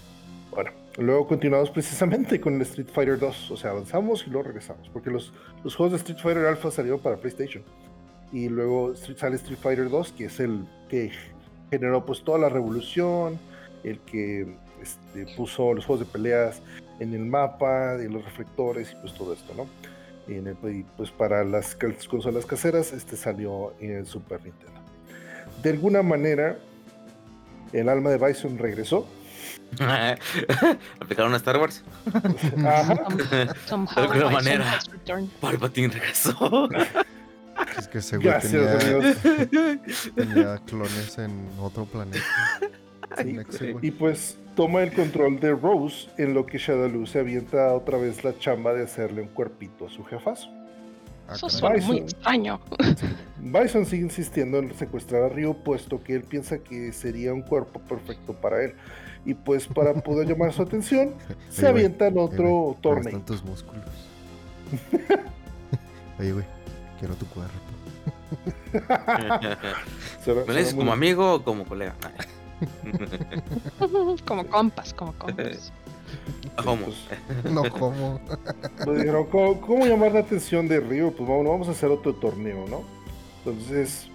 S1: Bueno, luego continuamos precisamente con el Street Fighter 2, o sea, avanzamos y luego regresamos, porque los, los juegos de Street Fighter Alpha salieron para PlayStation. Y luego sale Street Fighter 2, que es el que generó pues toda la revolución, el que este, puso los juegos de peleas en el mapa, de los reflectores y pues todo esto, ¿no? Y pues para las consolas caseras este salió en el Super Nintendo. De alguna manera, el alma de Bison regresó.
S3: ¿Aplicaron a Star Wars?
S1: Ajá.
S3: de alguna manera, Palpatine regresó.
S4: Es que seguro tenía, tenía clones en otro planeta.
S1: y pues toma el control de Rose, en lo que Shadaloo se avienta otra vez la chamba de hacerle un cuerpito a su jefazo.
S2: Ah, Eso suena muy extraño.
S1: Bison sigue insistiendo en secuestrar a Ryo, puesto que él piensa que sería un cuerpo perfecto para él. Y pues para poder llamar su atención, se avienta en otro torneo.
S4: Están tus músculos. Oye, güey, quiero tu cuerpo.
S3: ¿Me lo dices como amigo o como colega?
S2: como compas, como compas.
S3: ¿Cómo?
S4: no, ¿cómo?
S1: dijeron, ¿cómo, llamar la atención de Río? Pues vamos, vamos a hacer otro torneo, ¿no? Entonces,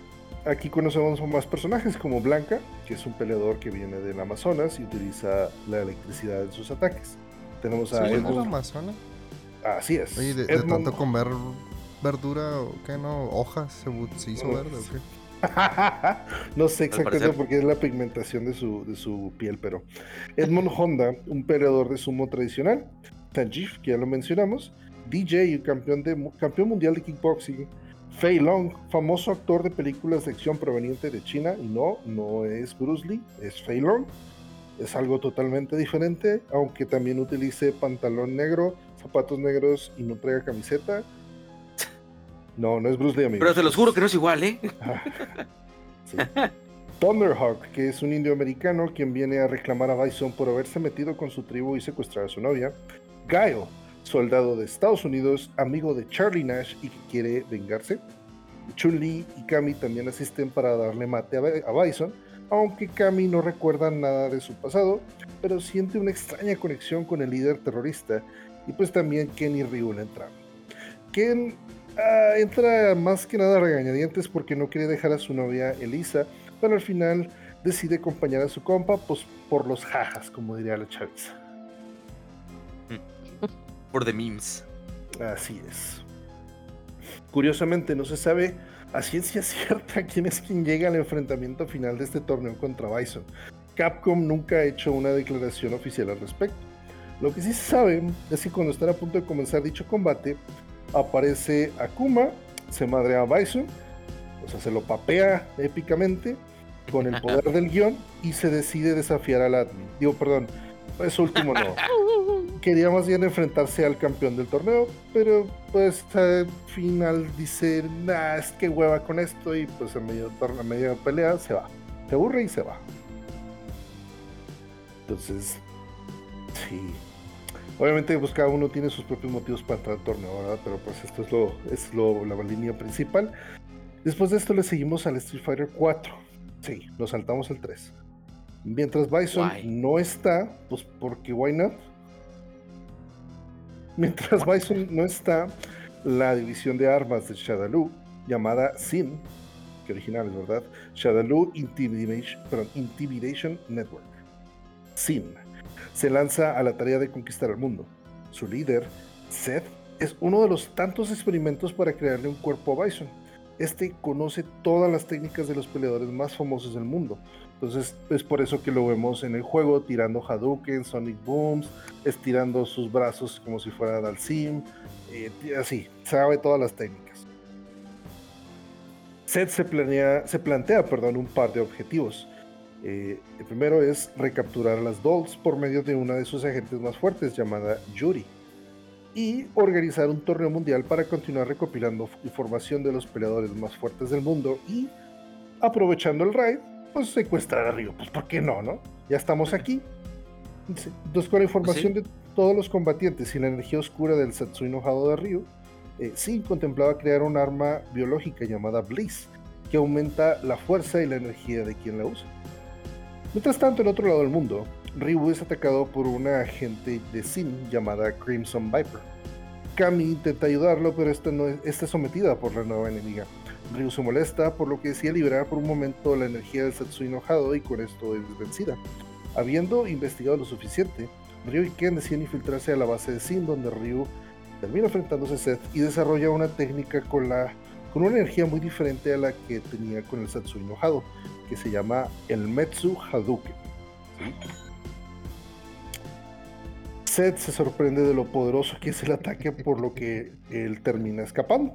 S1: aquí conocemos más personajes como Blanca, que es un peleador que viene del Amazonas y utiliza la electricidad en sus ataques. Tenemos a
S4: ¿Sí, Edmund. Amazonas?
S1: Así es.
S4: Oye, de, tanto comer verdura o qué no, hojas, se, se hizo verde o qué?
S1: no sé exactamente por qué es la pigmentación de su, de su piel, pero Edmond Honda, un peleador de sumo tradicional, Tanjif, que ya lo mencionamos, DJ, campeón, de, campeón mundial de kickboxing, Fei Long, famoso actor de películas de acción proveniente de China, y no, no es Bruce Lee, es Fei Long. Es algo totalmente diferente, aunque también utilice pantalón negro, zapatos negros y no traiga camiseta no, no es Bruce Lee, amigo.
S3: Pero te los juro que no es igual, ¿eh?
S1: Thunderhawk, que es un indio americano quien viene a reclamar a Bison por haberse metido con su tribu y secuestrar a su novia. Guile, soldado de Estados Unidos, amigo de Charlie Nash y que quiere vengarse. Chun-Li y Kami también asisten para darle mate a Bison, aunque Kami no recuerda nada de su pasado, pero siente una extraña conexión con el líder terrorista y pues también Ken y Ryu le entran. Ken ah, entra más que nada a regañadientes porque no quiere dejar a su novia Elisa, pero al final decide acompañar a su compa pues, por los jajas, como diría la chaviza.
S3: Por the memes.
S1: Así es. Curiosamente, no se sabe a ciencia cierta quién es quien llega al enfrentamiento final de este torneo contra Bison. Capcom nunca ha hecho una declaración oficial al respecto. Lo que sí se sabe es que cuando están a punto de comenzar dicho combate, aparece Akuma, se madrea a Bison, o sea, se lo papea épicamente con el poder del guion y se decide desafiar al admin. Digo, perdón, eso último no. Quería más bien enfrentarse al campeón del torneo, pero pues al final dice, nah, es que hueva con esto y pues en medio, a medio de pelea se va. Se aburre y se va. Entonces, sí. Obviamente pues cada uno tiene sus propios motivos para entrar al torneo, ¿verdad? Pero pues esto es lo, es lo, la línea principal. Después de esto le seguimos al Street Fighter 4. Sí, nos saltamos el 3. Mientras Bison no está, pues porque why not? Mientras Bison no está, la división de armas de Shadaloo, llamada SIN, que original es verdad, Shadaloo Intimidation, Intimidation Network, SIN, se lanza a la tarea de conquistar el mundo. Su líder, Seth, es uno de los tantos experimentos para crearle un cuerpo a Bison este conoce todas las técnicas de los peleadores más famosos del mundo. Entonces es por eso que lo vemos en el juego tirando Hadouken, Sonic Booms, estirando sus brazos como si fuera Dalsim, eh, así, sabe todas las técnicas. Seth se, se plantea perdón, un par de objetivos. Eh, el primero es recapturar a las Dolls por medio de una de sus agentes más fuertes llamada Yuri y organizar un torneo mundial para continuar recopilando información de los peleadores más fuertes del mundo y aprovechando el raid, pues secuestrar a Ryu. Pues ¿por qué no, no? Ya estamos aquí. Entonces con la información de todos los combatientes y la energía oscura del Satsui enojado de Ryu, eh, Sin contemplaba crear un arma biológica llamada Bliss, que aumenta la fuerza y la energía de quien la usa. Mientras tanto, en otro lado del mundo, Ryu es atacado por una agente de Sin llamada Crimson Viper. Kami intenta ayudarlo, pero esta, no está sometida por la nueva enemiga. Ryu se molesta, por lo que decide liberar por un momento la energía del Satsui enojado y con esto es vencida. Habiendo investigado lo suficiente, Ryu y Ken deciden infiltrarse a la base de Sin, donde Ryu termina enfrentándose a Seth y desarrolla una técnica con, la, con una energía muy diferente a la que tenía con el Satsui enojado, que se llama el Metsu Hadouken. Seth se sorprende de lo poderoso que es el ataque, por lo que él termina escapando.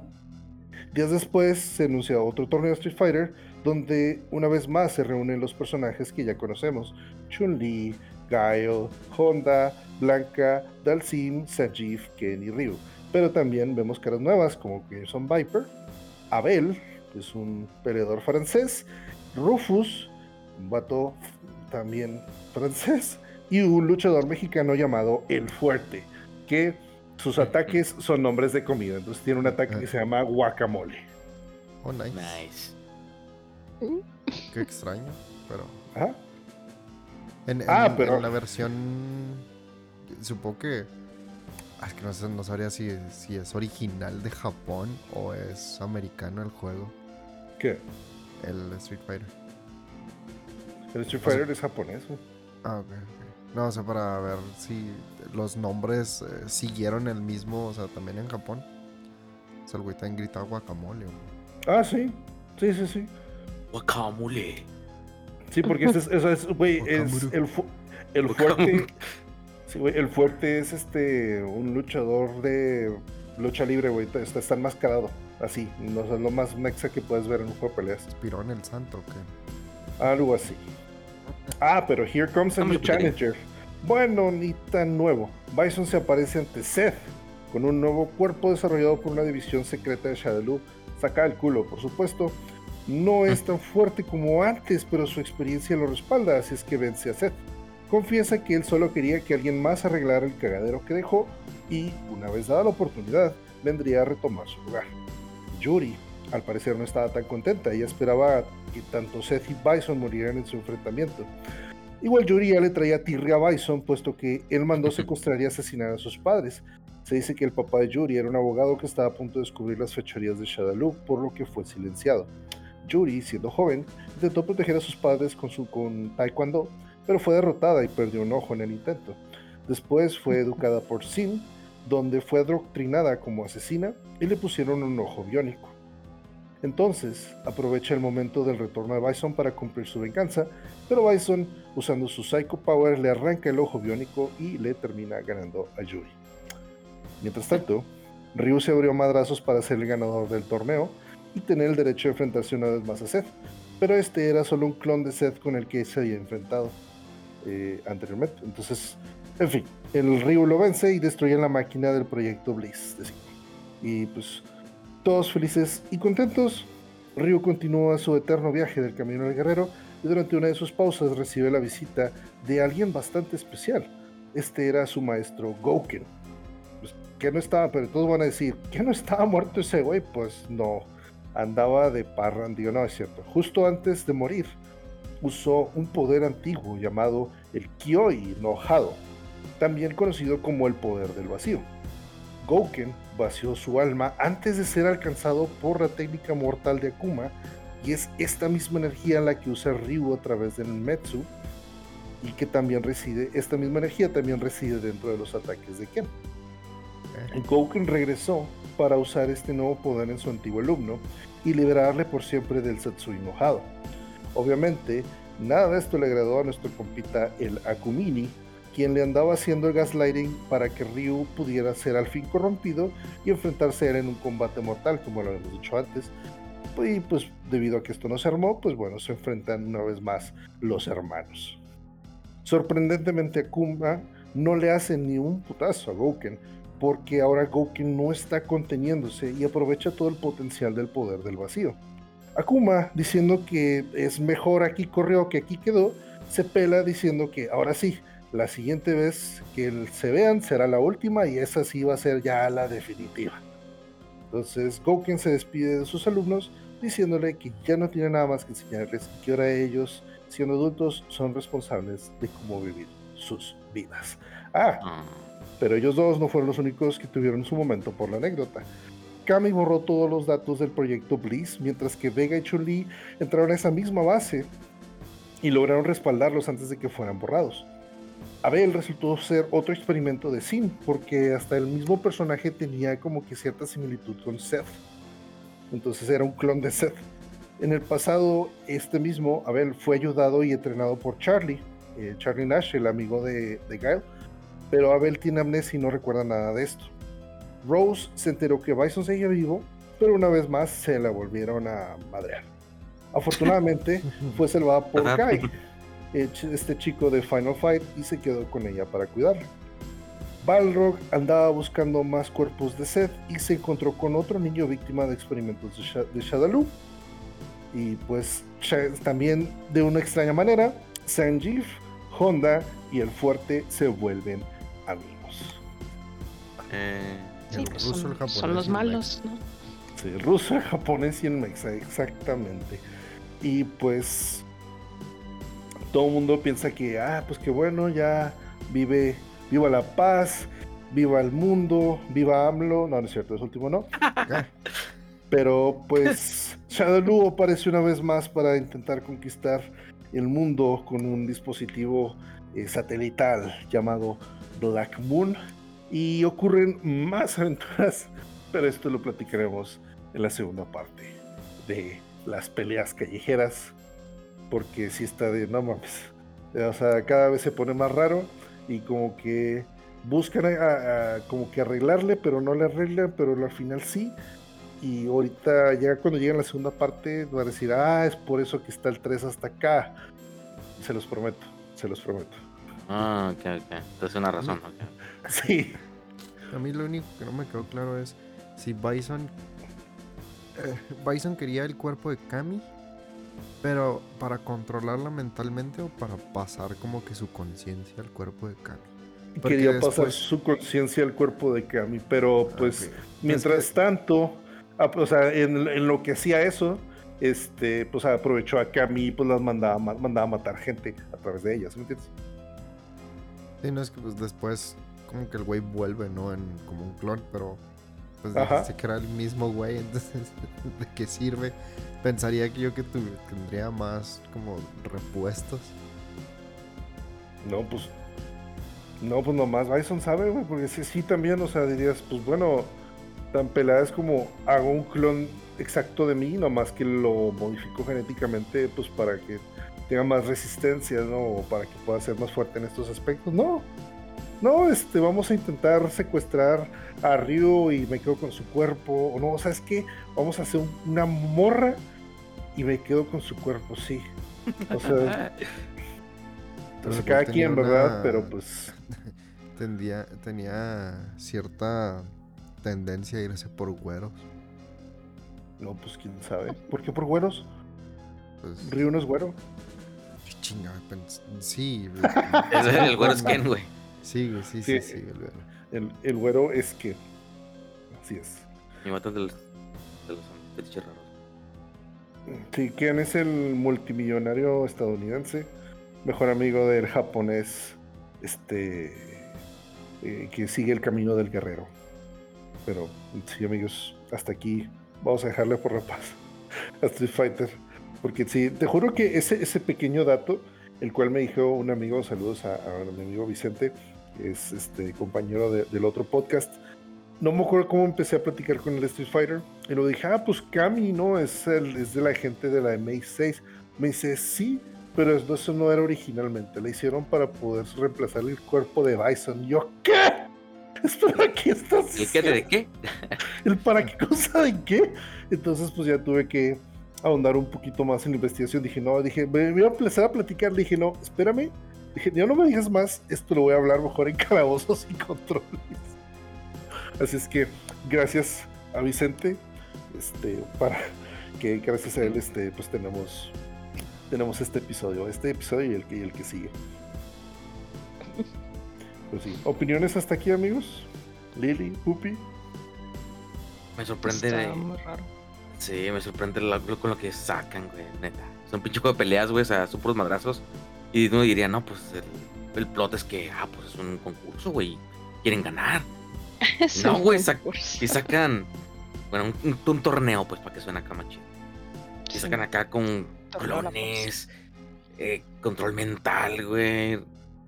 S1: Días después se anuncia otro torneo de Street Fighter, donde una vez más se reúnen los personajes que ya conocemos: Chun-Li, Gaio, Honda, Blanca, Dalsim, Sajif, Ken y Ryu. Pero también vemos caras nuevas como son Viper, Abel, que es un peleador francés, Rufus, un vato también francés, y un luchador mexicano llamado El Fuerte, que sus ataques son nombres de comida. Entonces tiene un ataque que se llama guacamole.
S4: Oh, nice.
S3: nice.
S4: Qué extraño, pero.
S1: ¿Ah?
S4: En, ah, pero... en la versión. Supongo que. Ah, es que no, sé, no sabría si, si es original de Japón o es americano el juego.
S1: ¿Qué?
S4: El Street Fighter.
S1: El Street Fighter es japonés.
S4: Ah, ok. No, o sea, para ver si los nombres eh, siguieron el mismo, o sea, también en Japón. O sea, el güey también grita guacamole.
S1: Ah, sí. Sí, sí, sí.
S3: Guacamole.
S1: Sí, porque eso es, güey, es el, el fuerte. Sí, güey, el fuerte es este, un luchador de lucha libre, güey. Está, está enmascarado, así. No es lo más mexa que puedes ver en un juego de peleas.
S4: ¿Inspiró el santo qué?
S1: Algo así. Ah, pero here comes a new challenger. Bueno, ni tan nuevo. Bison se aparece ante Seth con un nuevo cuerpo desarrollado por una división secreta de Shadaloo. Saca el culo, por supuesto. No es tan fuerte como antes, pero su experiencia lo respalda, así es que vence a Seth. Confiesa que él solo quería que alguien más arreglara el cagadero que dejó y, una vez dada la oportunidad, vendría a retomar su lugar. Yuri, al parecer, no estaba tan contenta. Ella esperaba que tanto Seth y Bison murieran en su enfrentamiento. Igual Yuri ya le traía tirria a Bison, puesto que él mandó secuestrar y asesinar a sus padres. Se dice que el papá de Yuri era un abogado que estaba a punto de descubrir las fechorías de Shadaloo, por lo que fue silenciado. Yuri, siendo joven, intentó proteger a sus padres con su con taekwondo, pero fue derrotada y perdió un ojo en el intento. Después fue educada por Sin, donde fue adoctrinada como asesina y le pusieron un ojo biónico. Entonces, aprovecha el momento del retorno de Bison para cumplir su venganza, pero Bison, usando su Psycho Power, le arranca el ojo biónico y le termina ganando a Yuri. Mientras tanto, Ryu se abrió madrazos para ser el ganador del torneo y tener el derecho de enfrentarse una vez más a Seth, pero este era solo un clon de Seth con el que se había enfrentado eh, anteriormente. Entonces, en fin, el Ryu lo vence y destruye la máquina del proyecto Bliss. Y pues todos felices y contentos, Ryu continúa su eterno viaje del camino del guerrero y durante una de sus pausas recibe la visita de alguien bastante especial. Este era su maestro Gouken. Pues, que no estaba, pero todos van a decir, ¿que no estaba muerto ese güey? Pues no, andaba de parrandio, no es cierto. Justo antes de morir, usó un poder antiguo llamado el Kyoi no Hado, también conocido como el poder del vacío. Gouken vació su alma antes de ser alcanzado por la técnica mortal de Akuma, y es esta misma energía la que usa Ryu a través del Metsu, y que también reside, esta misma energía también reside dentro de los ataques de Ken. Gouken regresó para usar este nuevo poder en su antiguo alumno y liberarle por siempre del Satsui enojado. Obviamente, nada de esto le agradó a nuestro compita el Akumini, quien le andaba haciendo el gaslighting para que Ryu pudiera ser al fin corrompido y enfrentarse a él en un combate mortal, como lo habíamos dicho antes. Y pues debido a que esto no se armó, pues bueno, se enfrentan una vez más los hermanos. Sorprendentemente Akuma no le hace ni un putazo a Gouken, porque ahora Gouken no está conteniéndose y aprovecha todo el potencial del poder del vacío. Akuma, diciendo que es mejor aquí corrió que aquí quedó, se pela diciendo que ahora sí, la siguiente vez que se vean será la última y esa sí va a ser ya la definitiva. Entonces Gouken se despide de sus alumnos diciéndole que ya no tiene nada más que enseñarles y que ahora ellos, siendo adultos, son responsables de cómo vivir sus vidas. Ah, ah, pero ellos dos no fueron los únicos que tuvieron su momento por la anécdota. Kami borró todos los datos del proyecto Bliss, mientras que Vega y Chun-Li entraron a esa misma base y lograron respaldarlos antes de que fueran borrados. Abel resultó ser otro experimento de Sin, porque hasta el mismo personaje tenía como que cierta similitud con Seth. Entonces era un clon de Seth. En el pasado, este mismo Abel fue ayudado y entrenado por Charlie, eh, Charlie Nash, el amigo de, de Gail, pero Abel tiene amnesia y no recuerda nada de esto. Rose se enteró que Bison seguía vivo, pero una vez más se la volvieron a madrear. Afortunadamente fue salvada por Kai, este chico de Final Fight y se quedó con ella para cuidarla. Balrog andaba buscando más cuerpos de Seth y se encontró con otro niño víctima de experimentos de, Shadaloo. Y pues también de una extraña manera, Sanjeev, Honda y el fuerte se vuelven amigos.
S2: Eh, pues son, los malos, ¿no?
S1: Sí, el ruso, el japonés y el mexa, exactamente. Y pues todo el mundo piensa que, ah, pues que bueno, ya vive, viva la paz, viva el mundo, viva AMLO. No, no es cierto, es último no. Pero pues Shadowloo aparece una vez más para intentar conquistar el mundo con un dispositivo eh, satelital llamado Black Moon. Y ocurren más aventuras, pero esto lo platicaremos en la segunda parte de las peleas callejeras porque si está de no mames. O sea, cada vez se pone más raro y como que buscan como que arreglarle, pero no le arreglan, pero al final sí. Y ahorita, ya cuando llega la segunda parte, va a decir, ah, es por eso que está el 3 hasta acá. Se los prometo, se los prometo.
S3: Ah, ok, ok. Entonces una razón,
S1: Sí.
S4: A mí lo único que no me quedó claro es si Bison. Eh, Bison quería el cuerpo de Kami pero para controlarla mentalmente o para pasar como que su conciencia al cuerpo de Kami.
S1: Quería pasar su conciencia al cuerpo de Kami, pero ah, pues mientras tanto, ah, o sea, en, lo que hacía eso, este, pues aprovechó a Kami y pues las mandaba, mandaba a matar gente a través de ellas, ¿me entiendes?
S4: Sí, no es que pues después como que el güey vuelve, ¿no? En, como un clon, pero pues se que era el mismo güey, entonces ¿de qué sirve? Pensaría que yo que tendría más como repuestos.
S1: No, pues no, pues nomás Bison sabe, güey, porque sí, sí también, o sea, dirías, pues bueno, tan pelada es como hago un clon exacto de mí, nomás que lo modifico genéticamente, pues para que tenga más resistencia, ¿no? O para que pueda ser más fuerte en estos aspectos. No, no, este, vamos a intentar secuestrar a Ryu y me quedo con su cuerpo. O no, ¿sabes qué? Vamos a hacer una morra y me quedo con su cuerpo, sí. O sea, pues cada quien, ¿verdad? Pero pues
S4: Tendía, tenía cierta tendencia a irse por güeros.
S1: No, pues quién sabe. ¿Por qué por güeros? Pues... Río no es güero.
S4: Chinga, sí.
S3: el güero es Ken, güey.
S4: Sí, sí, sí, sí, el
S1: güero. El, el güero es que. Así es.
S3: Y matan de los, de los raros.
S1: Sí, Ken es el multimillonario estadounidense, mejor amigo del japonés, este eh, que sigue el camino del guerrero. Pero sí, amigos, hasta aquí vamos a dejarle por la paz a Street Fighter. Porque sí, te juro que ese, ese pequeño dato, el cual me dijo un amigo, saludos a, mi amigo Vicente, es este compañero del otro podcast. No me acuerdo cómo empecé a platicar con el Street Fighter. Y lo dije, ah, pues Cami, ¿no? Es, el, es de la gente de la MA6. Me dice, sí, pero eso no era originalmente. La hicieron para poder reemplazar el cuerpo de Bison. Yo, ¿qué? Espera, ¿qué estás
S3: ¿El qué de qué?
S1: ¿El para qué cosa de qué? Entonces, pues ya tuve que ahondar un poquito más en la investigación. Dije, no, dije, me voy a empezar a platicar. Dije, no, espérame. Dije, ya no me digas más. Esto lo voy a hablar mejor en calabozos y controles. Así es que, gracias a Vicente. Este, para que gracias a él, este, pues tenemos tenemos este episodio, este episodio y el que, el que sigue. Pues sí. ¿Opiniones hasta aquí, amigos? Lily, Pupi.
S3: Me sorprende.
S2: Está muy raro.
S3: Sí, me sorprende con lo que sacan, güey, neta. Son pinche de peleas, güey, o sea, son puros madrazos. Y uno diría, no, pues el, el plot es que, ah, pues es un concurso, güey. Quieren ganar. no, güey, y sacan, bueno, un, torneo, pues, para que suene acá más chido. Y sacan acá con clones, eh, control mental, güey,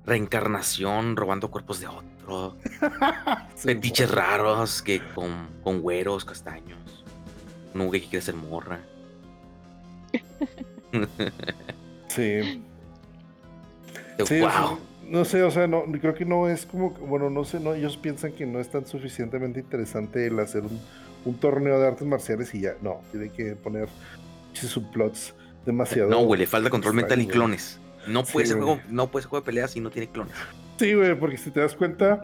S3: reencarnación, robando cuerpos de otro, fetiches raros que con, con güeros, castaños, un que quiere ser morra.
S1: sí. wow. no sé, o sea, no, creo que no es como, bueno, no sé, no, ellos piensan que no es tan suficientemente interesante el hacer un, un torneo de artes marciales y ya, no, tiene que poner subplots demasiado.
S3: No, güey, le falta control mental y clones. No puede, ser juego, no puede ser juego de pelea si no tiene clones.
S1: Sí, güey, porque si te das cuenta,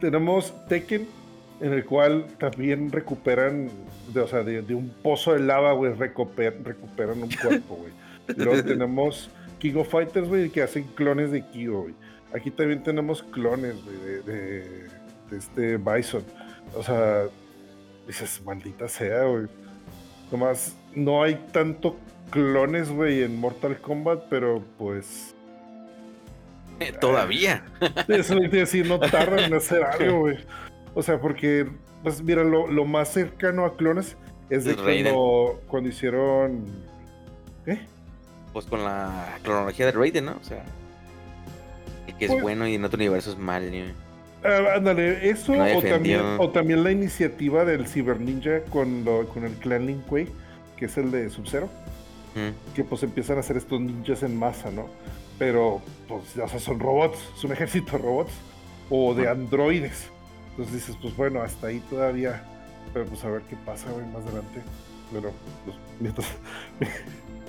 S1: tenemos Tekken, en el cual también recuperan, de, o sea, de, un pozo de lava, güey, recuperan un cuerpo, güey. Luego tenemos King of Fighters, güey, que hacen clones de Kyo, güey. Aquí también tenemos clones, güey, de, de, este Bison. O sea, dices, maldita sea, güey. Nomás, no hay tanto clones, güey, en Mortal Kombat, pero pues.
S3: Eh, todavía.
S1: Eso es decir, no tardan en hacer algo, güey. O sea, porque, pues mira, lo, más cercano a clones es de cuando, cuando hicieron. ¿Qué?
S3: Pues con la cronología de Raiden, ¿no? O sea, que es pues bueno y en otro universo es mal,
S1: ah, ándale, eso o, también, o también la iniciativa del Cyber Ninja con, con el clan Lin Kuei, que es el de Sub-Zero que pues empiezan a hacer estos ninjas en masa, ¿no? Pero, pues, o sea, son robots, es un ejército de robots o de androides. Entonces dices, pues bueno, hasta ahí todavía, pero pues a ver qué pasa güey, más adelante. Bueno, pues, mientras,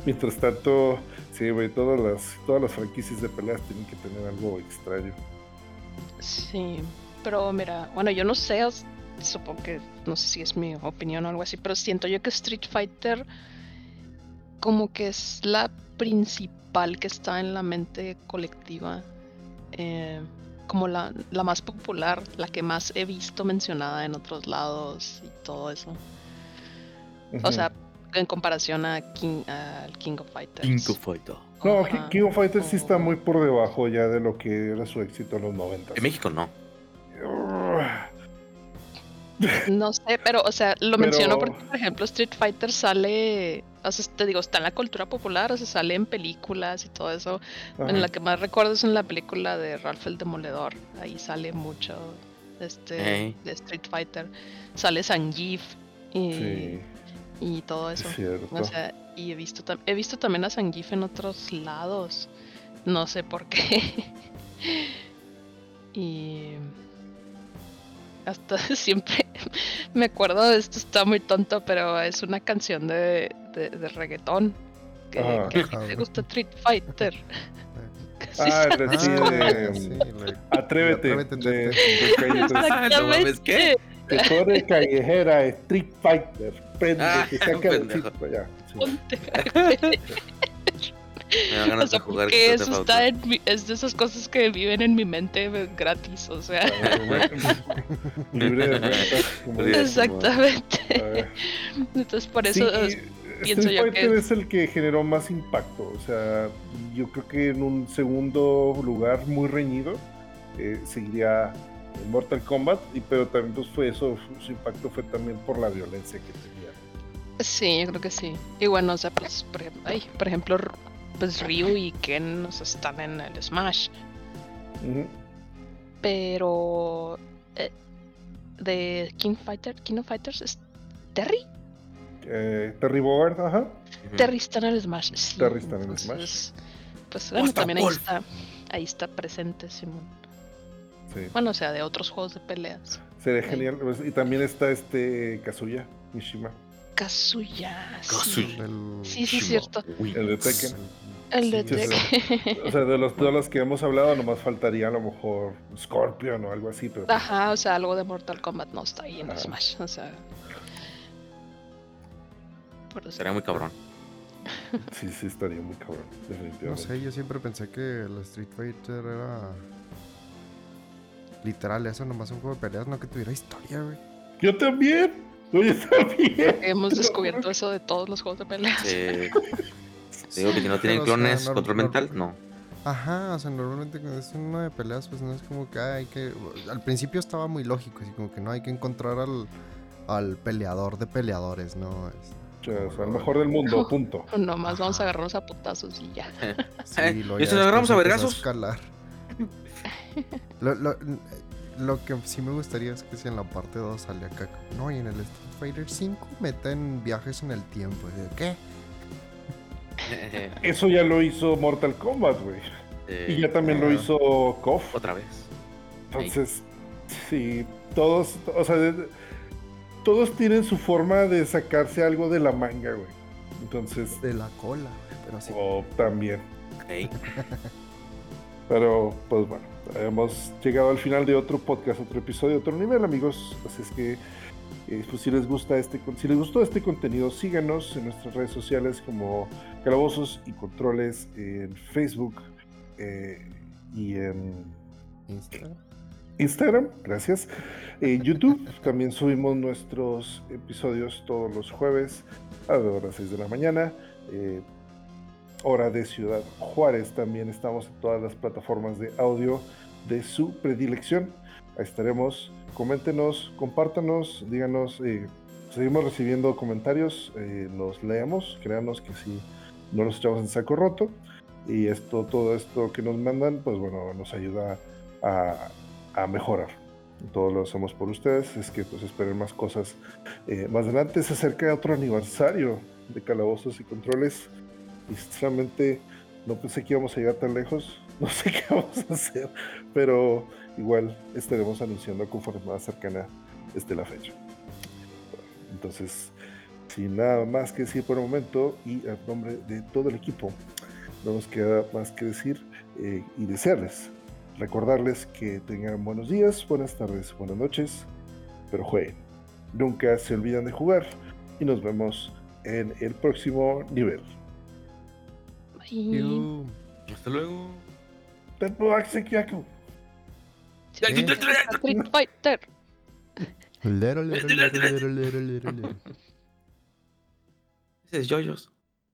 S1: mientras tanto, sí, güey, todas las, todas las franquicias de peleas tienen que tener algo extraño.
S2: Sí, pero mira, bueno, yo no sé, supongo que, no sé si es mi opinión o algo así, pero siento yo que Street Fighter como que es la principal que está en la mente colectiva, eh, como la, más popular, la que más he visto mencionada en otros lados y todo eso. O sea, en comparación a King, al King of Fighters.
S3: King of Fighters.
S1: No, King of Fighters sí está muy por debajo ya de lo que era su éxito en los 90.
S3: En México no.
S2: No sé, pero, o sea, lo menciono porque, por ejemplo, Street Fighter sale, o sea, te digo, está en la cultura popular, o sea, sale en películas y todo eso. En la que más recuerdo es en la película de Ralph el Demoledor. Ahí sale mucho este de Street Fighter. Sale Zangief y, y todo eso. O sea, y he visto, he visto también a Zangief en otros lados. No sé por qué. y hasta siempre me acuerdo de esto, está muy tonto, pero es una canción de, de, reggaetón. Que, me gusta Street Fighter.
S1: ah, de, Atrévete. Atrévete de, de,
S2: ¿Qué?
S1: Que eres callejera, Street Fighter. Prende, ah, que saca el ya. Sí.
S3: Me de jugar
S2: porque eso está en es de esas cosas que viven en mi mente gratis, o sea.
S1: Libre
S2: de Exactamente. Entonces por eso pienso
S1: Street
S2: yo
S1: Fighter
S2: que
S1: es el que generó más impacto, o sea, yo creo que en un segundo lugar muy reñido eh, seguiría Mortal Kombat, y, pero también pues, fue eso, su impacto fue también por la violencia que tenía.
S2: Sí, yo creo que sí. Y bueno, o sea, pues, por, ay, por ejemplo, pues Ryu y Ken están en el Smash. Pero eh, de King Fighter, King of Fighters es Terry.
S1: Eh, Terry Bogard, ajá.
S2: Terry está en el Smash.
S1: Terry está en el Smash.
S2: Pues bueno, también ahí está, ahí está presente Simón. Sí. Bueno, o sea, de otros juegos de peleas.
S1: Sería genial. Pues, y también está este Kazuya Mishima.
S2: Kazuya. Kazuya. Sí, sí, es cierto.
S1: El de Tekken.
S2: El de Tekken.
S1: O sea, de los, todos los que hemos hablado, nomás faltaría a lo mejor Scorpion o algo así. Pero...
S2: Ajá, o sea, algo de Mortal Kombat no está ahí en Smash. O sea.
S3: Sería muy cabrón.
S1: Sí, sí, estaría muy cabrón, definitivamente. No
S4: sé, yo siempre pensé que el Street Fighter era. Literal, eso nomás un juego de peleas, no que tuviera historia, güey.
S1: Yo también. Yo también.
S2: Hemos descubierto eso de todos los juegos de peleas.
S3: Digo que si no tienen clones, control mental, no.
S4: Ajá, o sea, normalmente cuando es uno de peleas, pues no es como que hay que. Al principio estaba muy lógico, así como que no hay que encontrar al, al peleador de peleadores, ¿no?
S1: Es, o sea, el mejor del mundo, punto.
S2: Nomás vamos a agarrarnos a putazos y ya.
S3: Sí, lo, ¿Y si nos agarramos a vergazos?
S4: Escalar. lo, lo, lo, que sí me gustaría es que si en la parte 2 sale acá. No, y en el Street Fighter 5 meten viajes en el tiempo. ¿Qué?
S1: Eso ya lo hizo Mortal Kombat, güey. y ya también lo hizo KOF.
S3: Otra vez.
S1: Entonces, sí, todos, o sea, todos tienen su forma de sacarse algo de la manga, güey. Entonces.
S4: De la cola, pero sí.
S1: O también. pero, pues bueno, hemos llegado al final de otro podcast, otro episodio, otro nivel, amigos. Así es que eh, pues si les gusta este si les gustó este contenido, síganos en nuestras redes sociales como Calabozos y Controles en Facebook eh, y en
S4: Instagram.
S1: Instagram, gracias. En YouTube también subimos nuestros episodios todos los jueves a las 6 de la mañana. Hora de Ciudad Juárez. También estamos en todas las plataformas de audio de su predilección. Ahí estaremos coméntenos, compártanos, díganos, eh, seguimos recibiendo comentarios, eh, los leemos, créanos que si no los echamos en saco roto y esto, todo esto que nos mandan, pues bueno, nos ayuda a, mejorar. Todo lo hacemos por ustedes, es que pues esperen más cosas. Eh, más adelante se acerca otro aniversario de Calabozos y Controles y sinceramente no pensé que íbamos a llegar tan lejos, no sé qué vamos a hacer, pero igual estaremos anunciando conforme más cercana esté la fecha. Entonces, sin nada más que decir por el momento y a nombre de todo el equipo, no nos queda más que decir eh, y desearles, recordarles que tengan buenos días, buenas tardes, buenas noches, pero jueguen. Nunca se olviden de jugar y nos vemos en el próximo nivel.
S3: Hasta luego.
S2: Street Fighter.
S4: Lero, lero, lero, lero, lero, lero, lero.
S3: Ese es Yoyos.